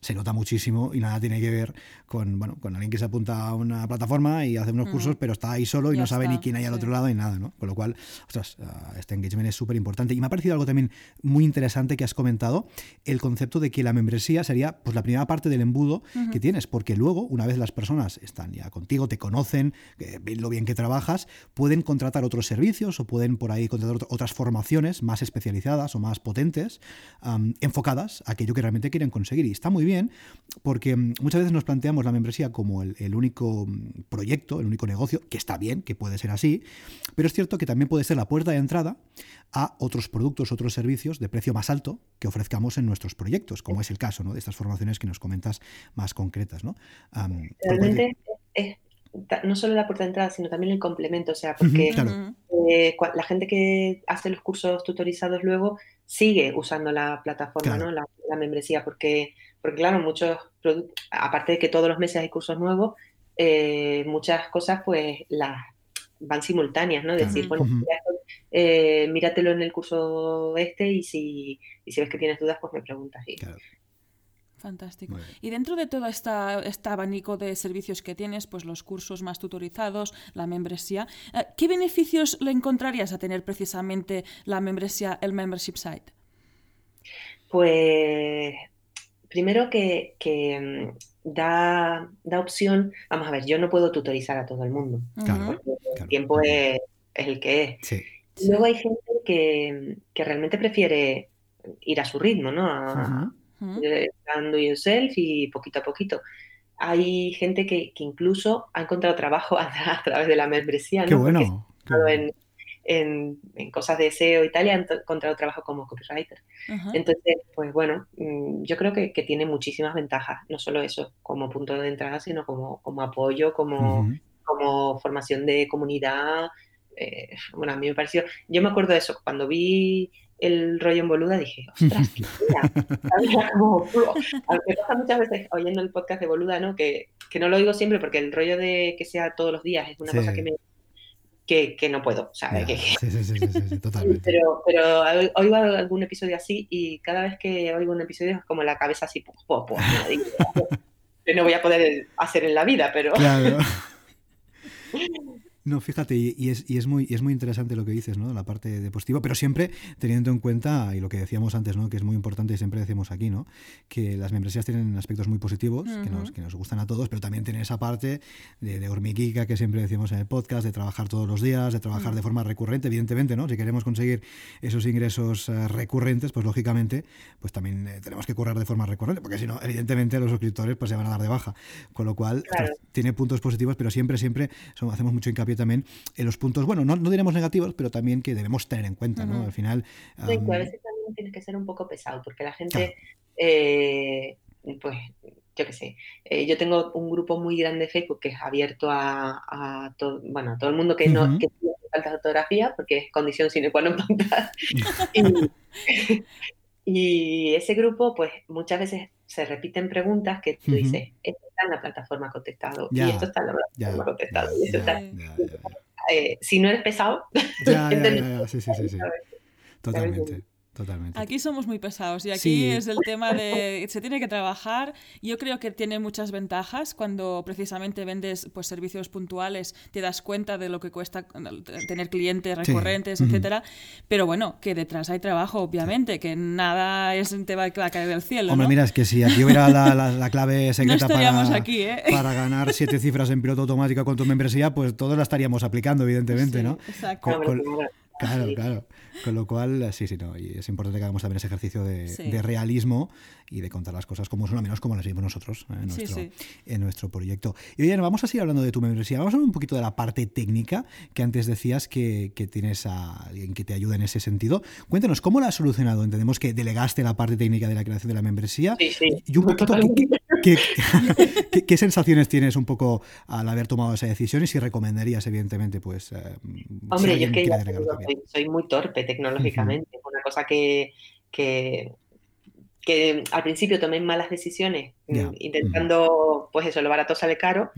se nota muchísimo y nada tiene que ver con, bueno, con alguien que se apunta a una plataforma y hace unos cursos, pero está ahí solo y no sabe ni quién hay al otro lado ni nada, ¿no? Con lo cual, ostras, ah, este engagement es súper importante. Y me ha parecido algo también muy interesante que has comentado, el concepto de que la membresía sería pues la primera parte del embudo que tienes, porque luego, una vez las personas están ya contigo, te conocen, ven lo bien que trabajas, pueden contratar otros servicios o pueden por ahí contratar otras formaciones más especializadas o más potentes, enfocadas a aquello que realmente quieren conseguir. Y está muy bien, porque mm, muchas veces nos planteamos la membresía como el único mm, proyecto, el único negocio, que está bien, que puede ser así, pero es cierto que también puede ser la puerta de entrada a otros productos, otros servicios de precio más alto que ofrezcamos en nuestros proyectos, como es el caso ¿no? de estas formaciones que nos comentas más concretas. ¿no? Realmente es no solo la puerta de entrada, sino también el complemento, o sea, porque eh, la gente que hace los cursos tutorizados luego sigue usando la plataforma, ¿no? La, membresía, porque, porque claro, muchos productos, aparte de que todos los meses hay cursos nuevos, eh, muchas cosas pues las van simultáneas, ¿no? Decir, bueno, eh, míratelo en el curso este y si, si ves que tienes dudas, pues me preguntas. Fantástico. Y dentro de todo esta, este abanico de servicios que tienes, pues los cursos más tutorizados, la membresía, eh, ¿qué beneficios le encontrarías a tener precisamente la membresía, el membership site? Pues primero que, que da, da opción, vamos a ver, yo no puedo tutorizar a todo el mundo, el tiempo es, el que es. Luego hay gente que, que, realmente prefiere ir a su ritmo, ¿no? A, dando yourself y poquito a poquito. Hay gente que, que incluso ha encontrado trabajo a, través de la membresía, ¿no? Qué bueno en, cosas de SEO y tal, y han encontrado trabajo como copywriter. Entonces, pues bueno, mm, yo creo que, tiene muchísimas ventajas, no solo eso como punto de entrada, sino como, como apoyo, como, como formación de comunidad. Eh, bueno, a mí me pareció, yo me acuerdo de eso, cuando vi el rollo en boluda dije, ostras, qué como, me pasa muchas veces oyendo el podcast de boluda, ¿no? Que, que, no lo digo siempre porque el rollo de que sea todos los días es una cosa que me, que, no puedo. Sí, sí, sí, sí, totalmente. Pero, pero oigo algún episodio así y cada vez que oigo un episodio es como la cabeza así, pues, pues, que no voy a poder hacer en la vida, pero... Claro. No, fíjate, y, es, y, es, muy, es muy interesante lo que dices, ¿no? La parte de positivo, pero siempre teniendo en cuenta, y lo que decíamos antes, ¿no? Que es muy importante y siempre decimos aquí, ¿no? Que las membresías tienen aspectos muy positivos, que, nos, que nos gustan a todos, pero también tienen esa parte de, de, hormiguica que siempre decimos en el podcast, de trabajar todos los días, de trabajar de forma recurrente, evidentemente, ¿no? Si queremos conseguir esos ingresos eh, recurrentes, pues lógicamente, pues también eh, tenemos que currar de forma recurrente, porque si no, evidentemente los suscriptores pues se van a dar de baja. Con lo cual, tiene puntos positivos, pero siempre, siempre hacemos mucho hincapié también en los puntos, bueno, no, no diremos negativos, pero también que debemos tener en cuenta, ¿no? Al final... a veces también tiene que ser un poco pesado, porque la gente, eh, pues, yo qué sé, eh, yo tengo un grupo muy grande de Facebook que es abierto a, todo, bueno, a todo el mundo que no que tiene falta fotografía, porque es condición sine qua non y, y ese grupo, pues, muchas veces se repiten preguntas que tú dices, esto está en la plataforma contestado, y esto está en la plataforma contestado, y esto está... Eh, si no eres pesado... sí, sí, sí, sí. Totalmente. Totalmente. Aquí somos muy pesados y aquí es el tema de se tiene que trabajar. Yo creo que tiene muchas ventajas cuando precisamente vendes pues servicios puntuales, te das cuenta de lo que cuesta tener clientes recurrentes, etcétera. Pero bueno, que detrás hay trabajo, obviamente, que nada es te va a caer del cielo. Hombre, mira, es que si aquí hubiera la, clave secreta para, aquí, ¿eh? para ganar siete cifras en piloto automático con tu membresía, pues todos la estaríamos aplicando, evidentemente, ¿no? Exacto Claro, claro. Con lo cual, sí, sí, no. Y es importante que hagamos también ese ejercicio de, realismo y de contar las cosas como son, al menos como las vimos nosotros ¿eh? en, nuestro, en nuestro proyecto. Y oye, vamos a seguir hablando de tu membresía. Vamos a hablar un poquito de la parte técnica que antes decías que, que tienes a alguien que te ayuda en ese sentido. Cuéntanos, ¿cómo la has solucionado? Entendemos que delegaste la parte técnica de la creación de la membresía. Sí, sí. Y un poquito, ¿qué, qué, sensaciones tienes un poco al haber tomado esa decisión y si recomendarías, evidentemente, pues... Eh, Hombre, yo es que soy, muy torpe tecnológicamente. Una cosa que, que, que, al principio tomé malas decisiones mm, intentando, pues eso, lo barato sale caro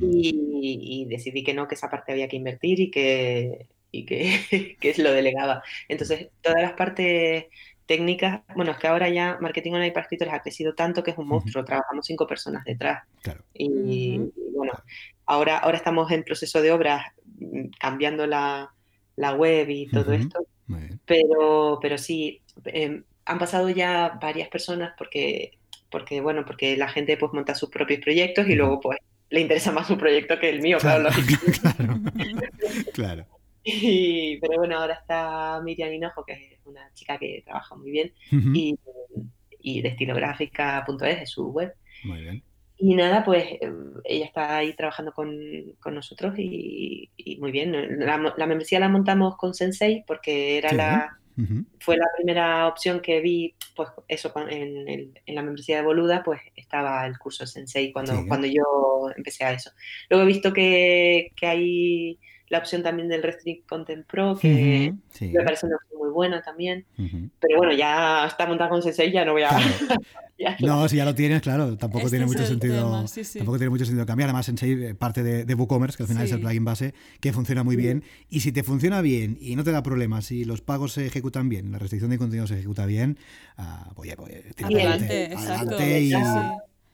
y, decidí que no, que esa parte había que invertir y que, y que, que lo delegaba. Entonces, todas las partes técnicas, bueno, es que ahora ya Marketing Online para escritores ha crecido tanto que es un monstruo, trabajamos cinco personas detrás. Y, bueno, ahora, ahora estamos en proceso de obras mm, cambiando la, web y todo esto, pero, pero sí, em, han pasado ya varias personas porque, porque, bueno, porque la gente pues monta sus propios proyectos y luego pues le interesa más su proyecto que el mío, claro. claro. pero bueno, ahora está Miriam Hinojo, que es una chica que trabaja muy bien, y, y de estilográfica.es, es su web. Muy bien. Y nada, pues em, ella está ahí trabajando con, con nosotros y, muy bien. La, la, membresía la montamos con Sensei porque era la, fue la primera opción que vi, pues eso, en, en, la membresía de Boluda, pues estaba el curso Sensei cuando, cuando yo empecé a eso. Luego he visto que, que hay la opción también del Restrict Content Pro, que me parece una opción muy buena también. Pero bueno, ya está montada con Sensei, ya no voy a... no, si ya lo tienes, claro, tampoco este tiene mucho sentido. Tampoco tiene mucho sentido cambiar. Además, Sensei parte de, WooCommerce, que al final es el plugin base, que funciona muy bien. Y si te funciona bien y no te da problemas, y los pagos se ejecutan bien, la restricción de contenido se ejecuta bien, uh, pues, pues adelante, adelante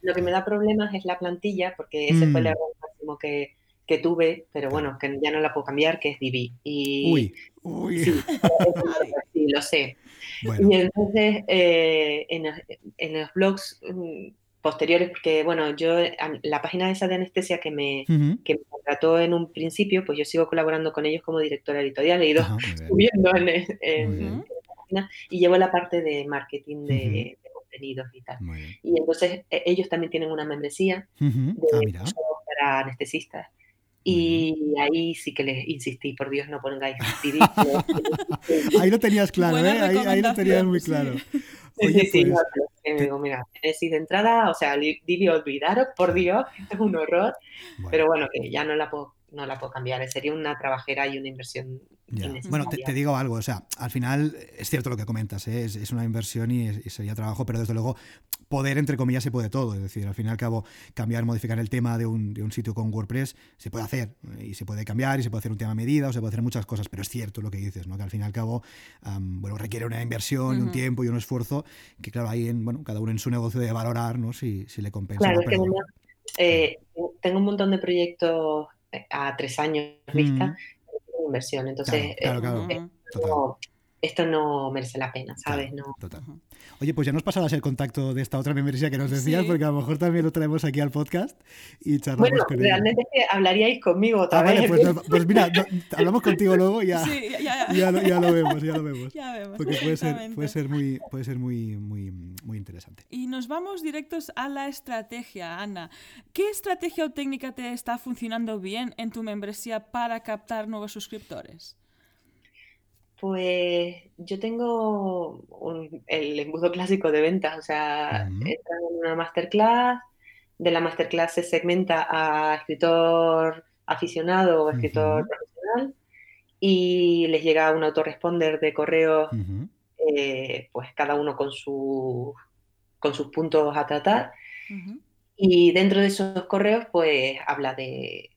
Lo que me da problemas es la plantilla, porque ese fue el mm. error máximo que que tuve, pero bueno, que ya no la puedo cambiar, que es Divi. Y, uy, uy. Sí, lo sé. Y entonces, eh, en, los blogs mm, posteriores, porque bueno, yo, la página esa de anestesia que me, que me contrató en un principio, pues yo sigo colaborando con ellos como directora editorial, he ido subiendo en, en, la página y llevo la parte de marketing de, contenidos y tal. Y entonces e, ellos también tienen una membresía de ah, para anestesistas. Y ahí sí que les insistí, por Dios, no pongáis CD. ahí lo tenías claro, ¿eh? Ahí, ahí, lo tenías muy claro. Oye, sí, sí, pues, no, digo, mira, Genesis de entrada, o sea, Divi, olvidaros, por Dios, esto es un horror. Pero bueno, que ya no la puedo no la puedo cambiar. Sería una trabajera y una inversión. Bueno, te, digo algo, o sea, al final es cierto lo que comentas, ¿eh? es, una inversión y, sería trabajo, pero desde luego poder, entre comillas, se puede todo. Es decir, al fin y al cabo, cambiar, modificar el tema de un, de un sitio con WordPress se puede hacer y se puede cambiar y se puede hacer un tema a medida o se puede hacer muchas cosas, pero es cierto lo que dices, ¿no? que al fin y al cabo, bueno, requiere una inversión y un tiempo y un esfuerzo que, claro, ahí, en, bueno, cada uno en su negocio debe valorar ¿no? si, si le compensa. Claro, que eh, tengo un montón de proyectos a tres años vista, mm. inversión. Entonces, eh, esto no merece la pena, ¿sabes? no. Oye, pues ya nos pasarás el contacto de esta otra membresía que nos decías, porque a lo mejor también lo traemos aquí al podcast y charlamos bueno, con realmente es que hablaríais conmigo otra ah, pues, pues, mira, hablamos contigo luego y ya, ya, lo, ya, lo, vemos, ya lo vemos. Porque puede ser, puede ser, muy, puede ser muy, muy, muy interesante. Y nos vamos directos a la estrategia, Ana. ¿Qué estrategia o técnica te está funcionando bien en tu membresía para captar nuevos suscriptores? Pues yo tengo el embudo clásico de ventas, o sea, uh en una masterclass, de la masterclass se segmenta a escritor aficionado o escritor profesional y les llega un autoresponder de correo, eh, pues cada uno con, su, con sus puntos a tratar. Y dentro de esos correos, pues habla de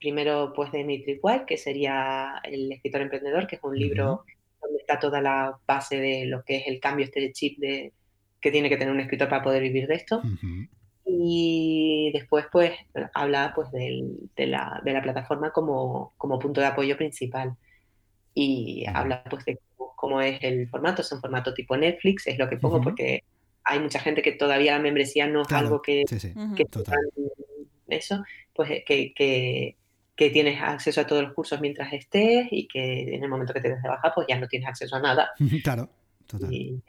primero pues de Mitri White, que sería el escritor emprendedor, que es un libro donde está toda la base de lo que es el cambio este de chip de, que tiene que tener un escritor para poder vivir de esto. Y después pues habla pues de, la, plataforma como, punto de apoyo principal. Y habla pues de cómo, es el formato, es un formato tipo Netflix, es lo que pongo porque hay mucha gente que todavía la membresía no es algo que, que eso, pues que, que tienes acceso a todos los cursos mientras estés y que en el momento que te des de baja, pues ya no tienes acceso a nada. claro, total. Y,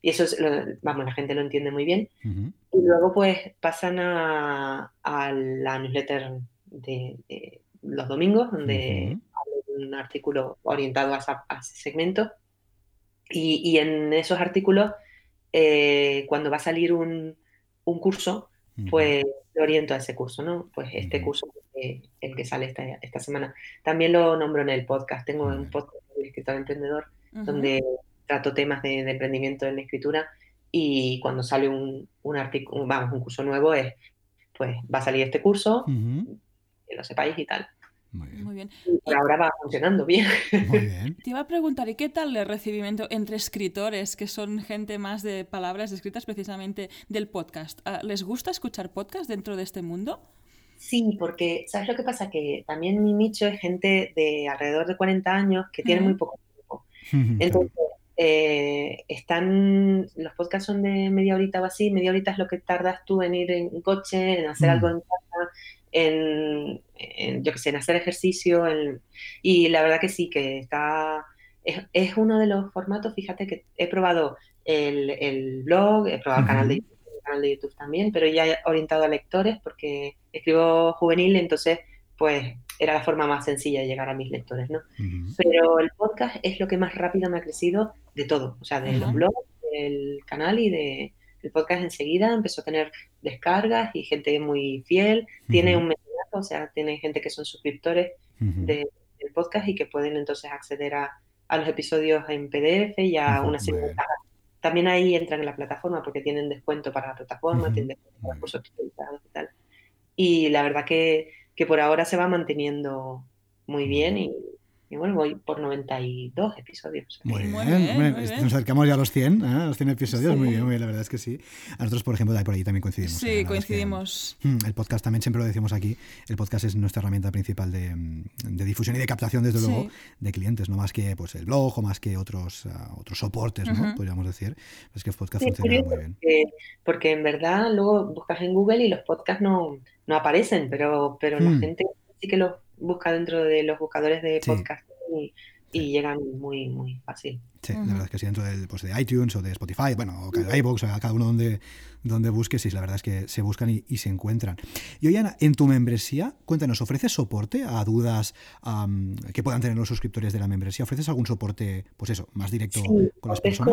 y eso, es, vamos, la gente lo entiende muy bien. Y luego pues pasan a, a la newsletter de, los domingos, donde hay un artículo orientado a, ese segmento. Y, y, en esos artículos, eh, cuando va a salir un, un curso, pues lo oriento a ese curso, ¿no? Pues este curso, el que sale esta, esta, semana. También lo nombro en el podcast. Tengo un podcast de escritor emprendedor donde trato temas de, emprendimiento en la escritura y cuando sale un, un artículo, vamos, un curso nuevo es, pues va a salir este curso, que lo sepáis y tal. Muy bien. Y ahora va funcionando bien. Muy bien. Te iba a preguntar, ¿y qué tal el recibimiento entre escritores, que son gente más de palabras escritas precisamente del podcast? Ah, ¿Les gusta escuchar podcast dentro de este mundo? Sí, porque ¿sabes lo que pasa? Que también mi nicho es gente de alrededor de 40 años que tiene muy poco tiempo. Entonces, eh, están, los podcasts son de media horita o así, media horita es lo que tardas tú en ir en coche, en hacer algo en casa, en, yo que sé, en hacer ejercicio, y la verdad que sí, que está, es, uno de los formatos, fíjate que he probado el, blog, he probado el, canal de YouTube, el canal de YouTube también, pero ya orientado a lectores porque escribo juvenil, entonces pues era la forma más sencilla de llegar a mis lectores, ¿no? Pero el podcast es lo que más rápido me ha crecido de todo, o sea, de los blogs, del canal y de el podcast enseguida empezó a tener descargas y gente muy fiel, tiene un mecenato, o sea, tiene gente que son suscriptores del podcast y que pueden entonces acceder a, a los episodios en PDF y a una serie de También ahí entran en la plataforma porque tienen descuento para la plataforma, tienen descuento para cursos y tal. Y la verdad que que por ahora se va manteniendo muy bien y, y bueno, voy por 92 episodios. Muy, bien, Nos acercamos ya a los 100, ¿eh? los 100 episodios. Muy bien, muy bien, la verdad es que sí. Nosotros, por ejemplo, por ahí también coincidimos. Sí, ¿eh? coincidimos. Hmm, el podcast también siempre lo decimos aquí. El podcast es nuestra herramienta principal de, de difusión y de captación, desde luego, de clientes, no más que pues, el blog o más que otros, uh, otros soportes, ¿no? podríamos decir. Es que el podcast funciona muy bien. Porque, porque, en verdad luego buscas en Google y los podcasts no, no aparecen, pero, pero la hmm. gente sí que los busca dentro de los buscadores de podcast y, llegan muy, muy fácil. Sí, la verdad es que sí, dentro del, pues de iTunes o de Spotify, bueno, o de iVoox, o cada uno donde, donde busques, sí, la verdad es que se buscan y, se encuentran. Y oye, Ana, en tu membresía, cuéntanos, ¿ofreces soporte a dudas que puedan tener los suscriptores de la membresía? ¿Ofreces algún soporte, pues eso, más directo con las personas?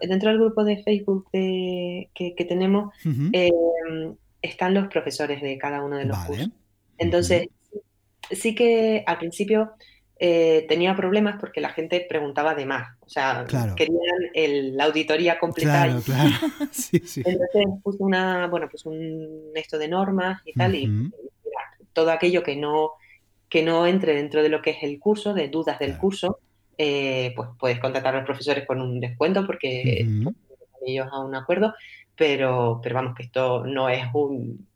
dentro del grupo de Facebook que, que, tenemos, em, están los profesores de cada uno de los cursos. Entonces, sí que al principio eh, tenía problemas porque la gente preguntaba de más. O sea, querían la auditoría completa. Claro, claro. Entonces puse una, bueno, pues un esto de normas y tal, y todo aquello que no, que no entre dentro de lo que es el curso, de dudas del curso, eh, pues puedes contratar a los profesores con un descuento porque ellos a un acuerdo, pero, pero vamos, que esto no es un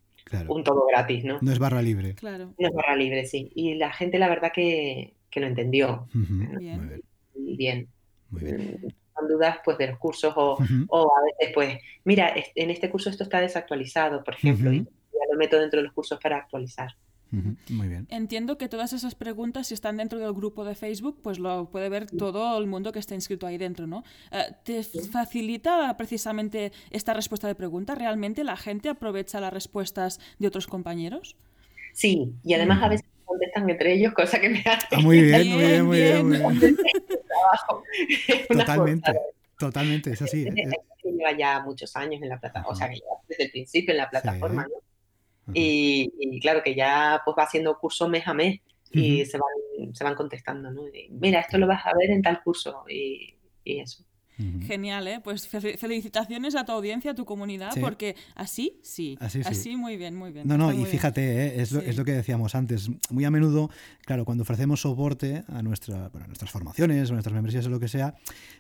un todo gratis, ¿no? No es barra libre. Claro. No es barra libre, sí. Y la gente, la verdad, que, que lo entendió. Bien. bien. Muy bien. Con dudas pues de los cursos o, o, a veces pues, mira, en este curso esto está desactualizado, por ejemplo, y ya lo meto dentro de los cursos para actualizar. Muy bien. Entiendo que todas esas preguntas, si están dentro del grupo de Facebook, pues lo puede ver todo el mundo que está inscrito ahí dentro, ¿no? Eh, ¿Te facilita precisamente esta respuesta de pregunta? ¿Realmente la gente aprovecha las respuestas de otros compañeros? Sí, y además a veces contestan entre ellos, cosa que me hace. Ah, muy bien, muy bien, muy bien. Muy bien. Totalmente. Totalmente, es así. Lleva ya muchos años en la plataforma, o sea, que lleva desde el principio en la plataforma, ¿no? Y, claro que ya pues va haciendo curso mes a mes y se, van, se van contestando, ¿no? Mira, esto lo vas a ver en tal curso y, y eso. Genial, ¿eh? Pues felicitaciones a tu audiencia, a tu comunidad, porque así sí, así, muy bien, muy bien. No, no, y fíjate, ¿eh? es, lo, es, lo, que decíamos antes. Muy a menudo, claro, cuando ofrecemos soporte a, nuestra, bueno, a nuestras formaciones o nuestras membresías o lo que sea,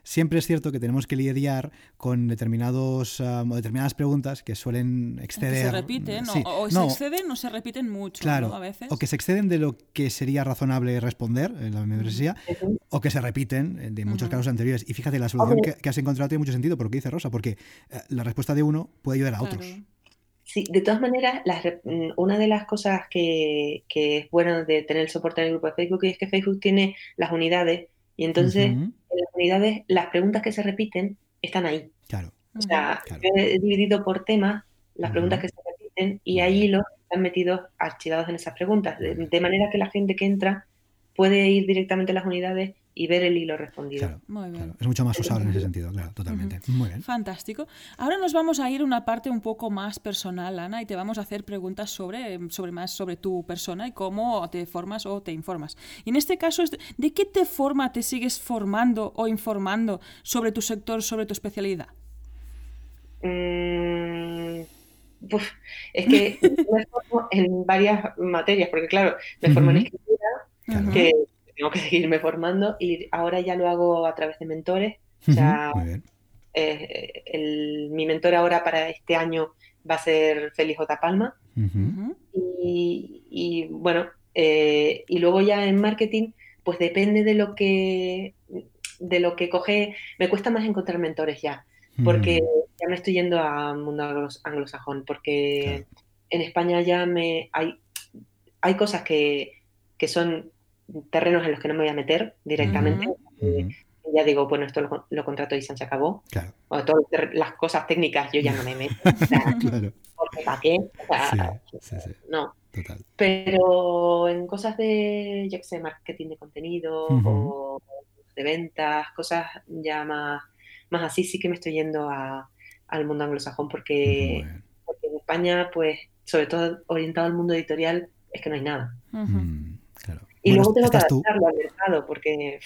siempre es cierto que tenemos que lidiar con determinados, determinadas preguntas que suelen exceder. Que se repiten, o, se exceden o se repiten mucho, claro, a veces. O que se exceden de lo que sería razonable responder en la membresía, o que se repiten de muchos casos anteriores. Y fíjate, la solución que, has encontrado tiene mucho sentido por lo que dice Rosa, porque eh, la respuesta de uno puede ayudar a otros. Sí, de todas maneras, mm, una de las cosas que, es bueno de tener el soporte en el grupo de Facebook es que Facebook tiene las unidades y entonces en las unidades las preguntas que se repiten están ahí. Claro. O sea, yo he dividido por temas las preguntas que se repiten y ahí los han metido archivados en esas preguntas, de, manera que la gente que entra puede ir directamente a las unidades y ver el hilo respondido. Muy bien. Es mucho más usable en ese sentido, claro, totalmente. Muy bien. Fantástico. Ahora nos vamos a ir a una parte un poco más personal, Ana, y te vamos a hacer preguntas sobre, sobre más sobre tu persona y cómo te formas o te informas. Y en este caso, ¿de qué te forma te sigues formando o informando sobre tu sector, sobre tu especialidad? Mm, es que me formo en varias materias, porque claro, me formo en escritura, que tengo que seguirme formando y ahora ya lo hago a través de mentores. O sea, eh, mi mentor ahora para este año va a ser Félix J. Palma. y, bueno, eh, y luego ya en marketing, pues depende de lo que de lo que coge, me cuesta más encontrar mentores ya, porque ya me estoy yendo a mundo anglosajón, porque en España ya me hay, hay cosas que, que son terrenos en los que no me voy a meter directamente. Ya digo, bueno, esto lo, contrato y se acabó. O todas las cosas técnicas yo ya no me meto. ¿Para qué? no. Pero en cosas de, yo qué sé, marketing de contenido o de ventas, cosas ya más, más así, sí que me estoy yendo al mundo anglosajón porque, porque, en España, pues, sobre todo orientado al mundo editorial, es que no hay nada. Y luego tengo que adaptarlo al mercado, porque,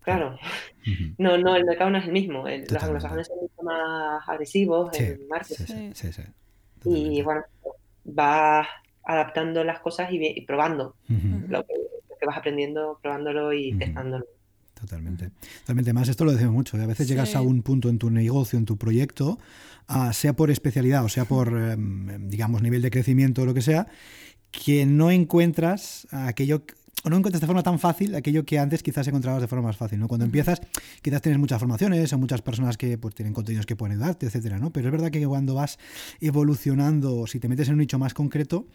claro, no, no, el mercado no es el mismo. los anglosajones son mucho más agresivos en marketing. Sí, sí, y bueno, vas adaptando las cosas y, probando lo, que, vas aprendiendo, probándolo y testándolo. Totalmente. Totalmente. Más esto lo decimos mucho. ¿eh? A veces llegas a un punto en tu negocio, en tu proyecto, ah, sea por especialidad o sea por, em, digamos, nivel de crecimiento o lo que sea, que no encuentras aquello o no encuentras de forma tan fácil aquello que antes quizás encontrabas de forma más fácil, ¿no? Cuando empiezas, quizás tienes muchas formaciones o muchas personas que pues, tienen contenidos que pueden ayudarte, etcétera, ¿no? Pero es verdad que cuando vas evolucionando, si te metes en un nicho más concreto,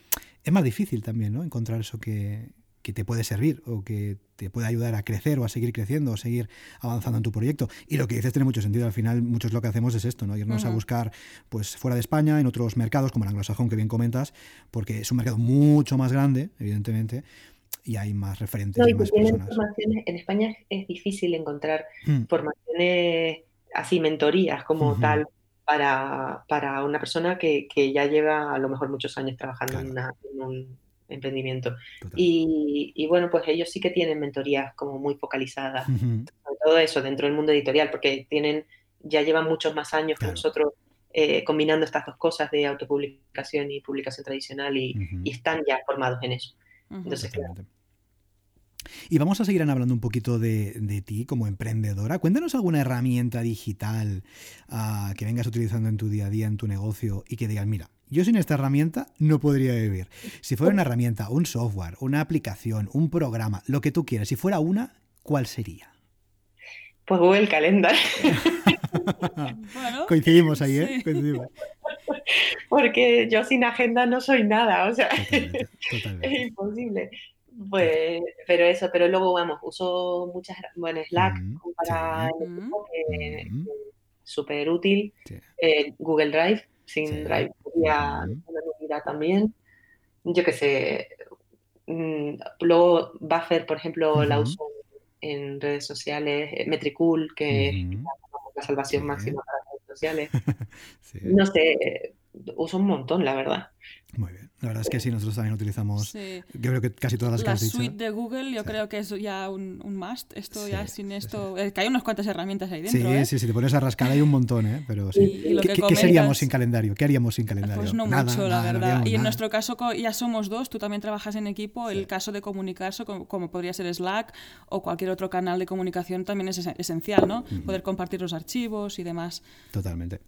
es más difícil también, ¿no? Encontrar eso que, que te puede servir o que te puede ayudar a crecer o a seguir creciendo o seguir avanzando en tu proyecto. Y lo que dices tiene mucho sentido. Al final, muchos lo que hacemos es esto, ¿no? Irnos a buscar pues fuera de España, en otros mercados, como el anglosajón que bien comentas, porque es un mercado mucho más grande, evidentemente, y hay más referentes. y más personas. en España es difícil encontrar hmm. formaciones así, mentorías como tal. Para, para, una persona que, que, ya lleva a lo mejor muchos años trabajando en, un emprendimiento. Y, y, bueno, pues ellos sí que tienen mentorías como muy focalizadas, todo eso dentro del mundo editorial, porque tienen, ya llevan muchos más años que nosotros eh, combinando estas dos cosas de autopublicación y publicación tradicional y, y están ya formados en eso. Y vamos a seguir hablando un poquito de, ti como emprendedora. Cuéntanos alguna herramienta digital ah, que vengas utilizando en tu día a día, en tu negocio, y que digas, mira, yo sin esta herramienta no podría vivir. Si fuera una herramienta, un software, una aplicación, un programa, lo que tú quieras, si fuera una, ¿cuál sería? Pues Google Calendar. Coincidimos ahí, ¿eh? Coincidimos. Porque yo sin agenda no soy nada, o sea, es imposible. Pues, pero eso, pero luego vamos, uso muchas, bueno, Slack para súper útil, eh, Google Drive, sin Drive sería una unidad también, yo qué sé, mm, luego Buffer, por ejemplo, la uso en redes sociales, eh, Metricool, que es la salvación máxima para redes sociales. No sé, uso un montón, la verdad. Muy bien. La verdad es que sí, nosotros también utilizamos, yo creo que casi todas las la que has dicho. La suite de Google yo creo que es ya un, un must. Esto ya sin esto... que hay unas cuantas herramientas ahí dentro, Sí, ¿eh? sí, si te pones a rascar hay un montón, ¿eh? Pero sí. ¿Qué, seríamos sin calendario? ¿Qué haríamos sin calendario? Pues no mucho, la verdad. y en nuestro caso ya somos dos, tú también trabajas en equipo. El caso de comunicarse, como, podría ser Slack o cualquier otro canal de comunicación, también es esencial, ¿no? Poder compartir los archivos y demás. Totalmente.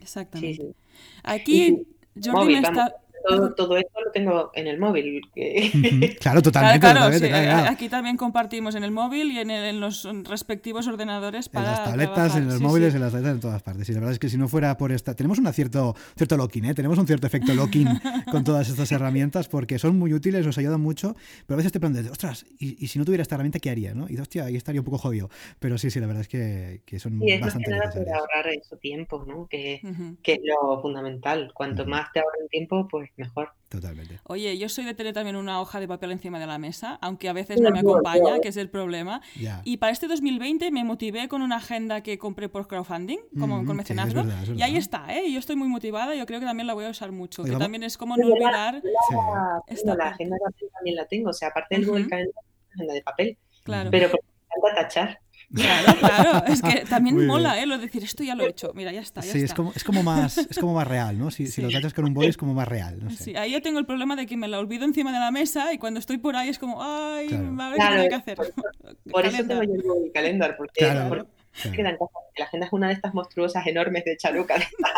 Exactamente. Aquí Jordi me está todo, todo esto lo tengo en el móvil. Claro, totalmente. Claro, totalmente, sí, claro, claro. Aquí también compartimos en el móvil y en, el- en los respectivos ordenadores En para las tabletas, trabajar. en los Sí, móviles, sí. en las tabletas, en todas partes. Y la verdad es que si no fuera por esta... Tenemos un cierto, cierto locking, ¿eh? Tenemos un cierto efecto locking con todas estas herramientas porque son muy útiles, nos ayudan mucho, pero a veces te preguntas, ostras, ¿y, y si no tuviera esta herramienta, qué haría? ¿no? Y hostia, ahí estaría un poco jodido. Pero sí, sí, la verdad es que, que son Y es más que bastante nada por necesarias. ahorrar eso tiempo, ¿no? Que, que es lo fundamental. Cuanto más te ahorren tiempo, pues mejor. Totalmente. Oye, yo soy de tener también una hoja de papel encima de la mesa, aunque a veces Sí, no me acompaña, yo. que es el problema. Y para este 2020 me motivé con una agenda que compré por crowdfunding, como Mm, con sí, mecenazgo. es verdad, es y ahí está, ¿eh? Yo estoy muy motivada, yo creo que también la voy a usar mucho. Oye, que vamos- también es como no Sí, olvidar. Sí. La, Esta tengo la parte. agenda de papel también la tengo. O sea, aparte del. Calendar, la agenda de papel. Claro, Pero porque me encanta tachar. Claro, claro. Es que también Muy mola, bien. ¿eh? Lo de decir, esto ya lo he hecho. Mira, ya está, ya Sí, es como, es, como más, es como más real, ¿no? Si, si lo tachas con un boli es como más real, no sé. Sí, ahí yo tengo el problema de que me la olvido encima de la mesa y cuando estoy por ahí es como, ay, Claro. a ver qué tengo que hacer. Por eso tengo yo el Calendar, porque, Claro, porque claro. queda en casa. La agenda es una de estas monstruosas enormes de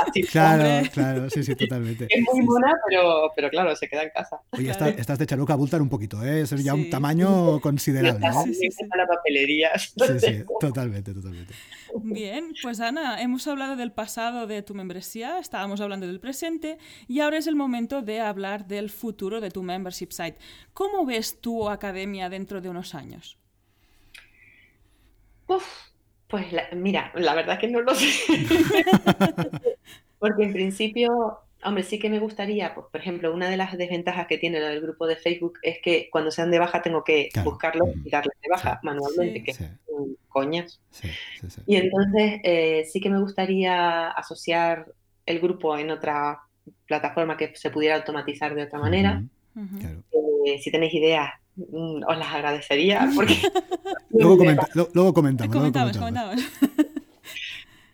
así, Claro, Hombre. claro, sí, sí, totalmente. Es muy mona, pero, pero claro, se queda en casa. Oye, esta- estas de Charuca abultan un poquito, ¿eh? Es ya un tamaño considerable, ¿eh? Sí, sí, la papelería. Sí, sí, totalmente, totalmente. Bien, pues Ana, hemos hablado del pasado de tu membresía, estábamos hablando del presente y ahora es el momento de hablar del futuro de tu membership site. ¿Cómo ves tu academia dentro de unos años? Uf, pues la- mira, la verdad que no lo sé. Porque en principio, hombre, sí que me gustaría, pues, por ejemplo, una de las desventajas que tiene lo del grupo de Facebook es que cuando sean de baja tengo que Claro. buscarlos y darles de baja manualmente, Sí. que Sí, es un coñas. sí, sí, sí. Y entonces eh, sí que me gustaría asociar el grupo en otra plataforma que se pudiera automatizar de otra manera. Eh, si tenéis ideas, os las agradecería porque Luego, comenta- lo- luego comentamos. luego Comentamos, comentamos.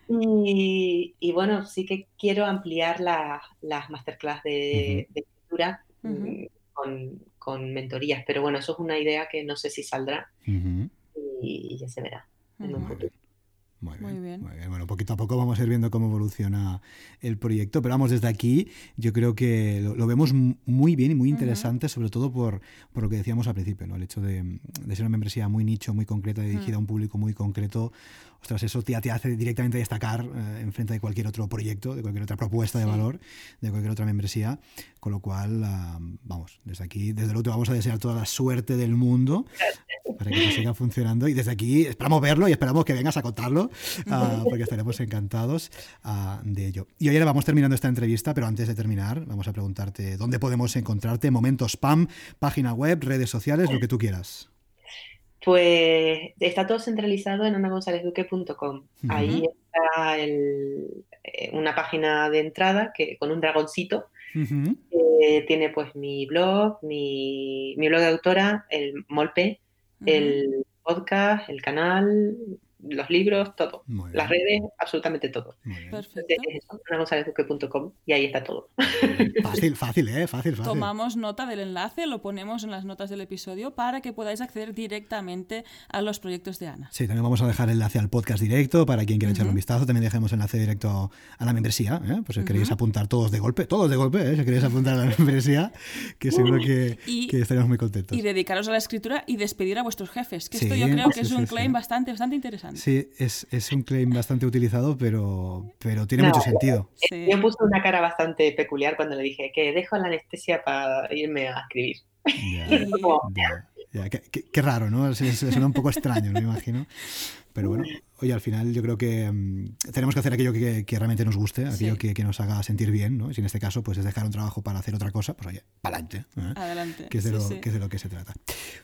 Y, y bueno, sí que quiero ampliar la- las masterclass de, de escritura mm, con, con mentorías, pero bueno, eso es una idea que no sé si saldrá y, y ya se verá en un Ujú. Muy bien. Muy bien, bien. muy bien. Bueno, poquito a poco vamos a ir viendo cómo evoluciona el proyecto, pero vamos, desde aquí yo creo que lo, lo vemos muy bien y muy interesante, sobre todo por, por lo que decíamos al principio, ¿no? El hecho de, de ser una membresía muy nicho, muy concreta, dirigida a un público muy concreto. Ostras, eso te, te hace directamente destacar eh, en frente de cualquier otro proyecto, de cualquier otra propuesta de valor, de cualquier otra membresía. Con lo cual, ah, vamos, desde aquí, desde luego te vamos a desear toda la suerte del mundo para que siga funcionando. Y desde aquí esperamos verlo y esperamos que vengas a contarlo, ah, porque estaremos encantados ah, de ello. Y hoy ahora vamos terminando esta entrevista, pero antes de terminar, vamos a preguntarte dónde podemos encontrarte, momentos spam, página web, redes sociales, lo que tú quieras. Pues está todo centralizado en anagonzalezduque.com. Ujú. Ahí está el- eh, una página de entrada que, con un dragoncito. Que tiene pues mi blog, mi, mi blog de autora, el Molpe, el podcast, el canal, los libros, todo. Muy bien, Las redes, absolutamente todo. Perfecto. Y ahí está todo. Fácil, fácil, ¿eh? Fácil, fácil. Tomamos nota del enlace, lo ponemos en las notas del episodio para que podáis acceder directamente a los proyectos de Ana. Sí, también vamos a dejar el enlace al podcast directo para quien quiera echarle un vistazo. También dejemos enlace directo a la membresía, ¿eh? Pues si queréis apuntar todos de golpe, todos de golpe, ¿eh? Si queréis apuntar a la membresía, que seguro que, Y- que estaremos muy contentos. Y dedicaros a la escritura y despedir a vuestros jefes, que esto yo creo que sí, es un sí. claim bastante, bastante interesante. Sí, es, es un claim bastante utilizado, pero, pero tiene No, mucho sentido. Sí. Yo puse una cara bastante peculiar cuando le dije que dejo la anestesia para irme a escribir. Ya, Y- ya, ya. Qué, qué- qué raro, ¿no? Se, se suena un poco extraño, me imagino. Pero bueno, oye, al final yo creo que mm, tenemos que hacer aquello que, que realmente nos guste, aquello Sí. que, que nos haga sentir bien, ¿no? Y si en este caso pues es dejar un trabajo para hacer otra cosa, pues oye, para adelante. Adelante. Que es, de Sí, lo, sí. que es de lo que se trata.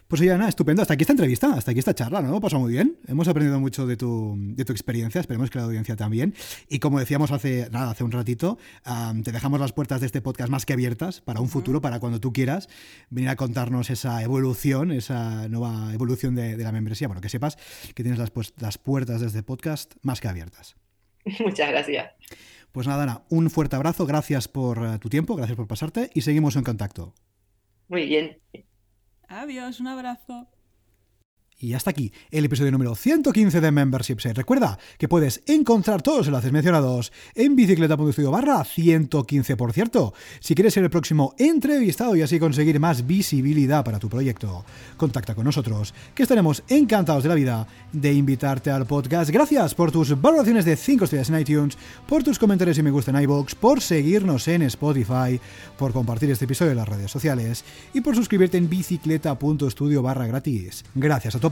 Pues oye, Ana, estupendo. Hasta aquí esta entrevista, hasta aquí esta charla, ¿no? Pasó muy bien. Hemos aprendido mucho de tu, de tu experiencia, esperemos que la audiencia también. Y como decíamos hace, nada, hace un ratito, am, te dejamos las puertas de este podcast más que abiertas para un futuro, para cuando tú quieras venir a contarnos esa evolución, esa nueva evolución de, de la membresía. Bueno, que sepas que tienes las, pues- las puertas de este podcast más que abiertas. Muchas gracias. Pues nada, Ana, un fuerte abrazo, gracias por eh, tu tiempo, gracias por pasarte y seguimos en contacto. Muy bien. Adiós, un abrazo. Y hasta aquí el episodio número 115 de Membership Site. Recuerda que puedes encontrar todos los enlaces mencionados en bicicleta.studio barra 115. Por cierto, si quieres ser el próximo entrevistado y así conseguir más visibilidad para tu proyecto, contacta con nosotros, que estaremos encantados de la vida de invitarte al podcast. Gracias por tus valoraciones de 5 estrellas en iTunes, por tus comentarios y me gusta en iBox, por seguirnos en Spotify, por compartir este episodio en las redes sociales y por suscribirte en bicicleta.studio barra gratis. Gracias a tu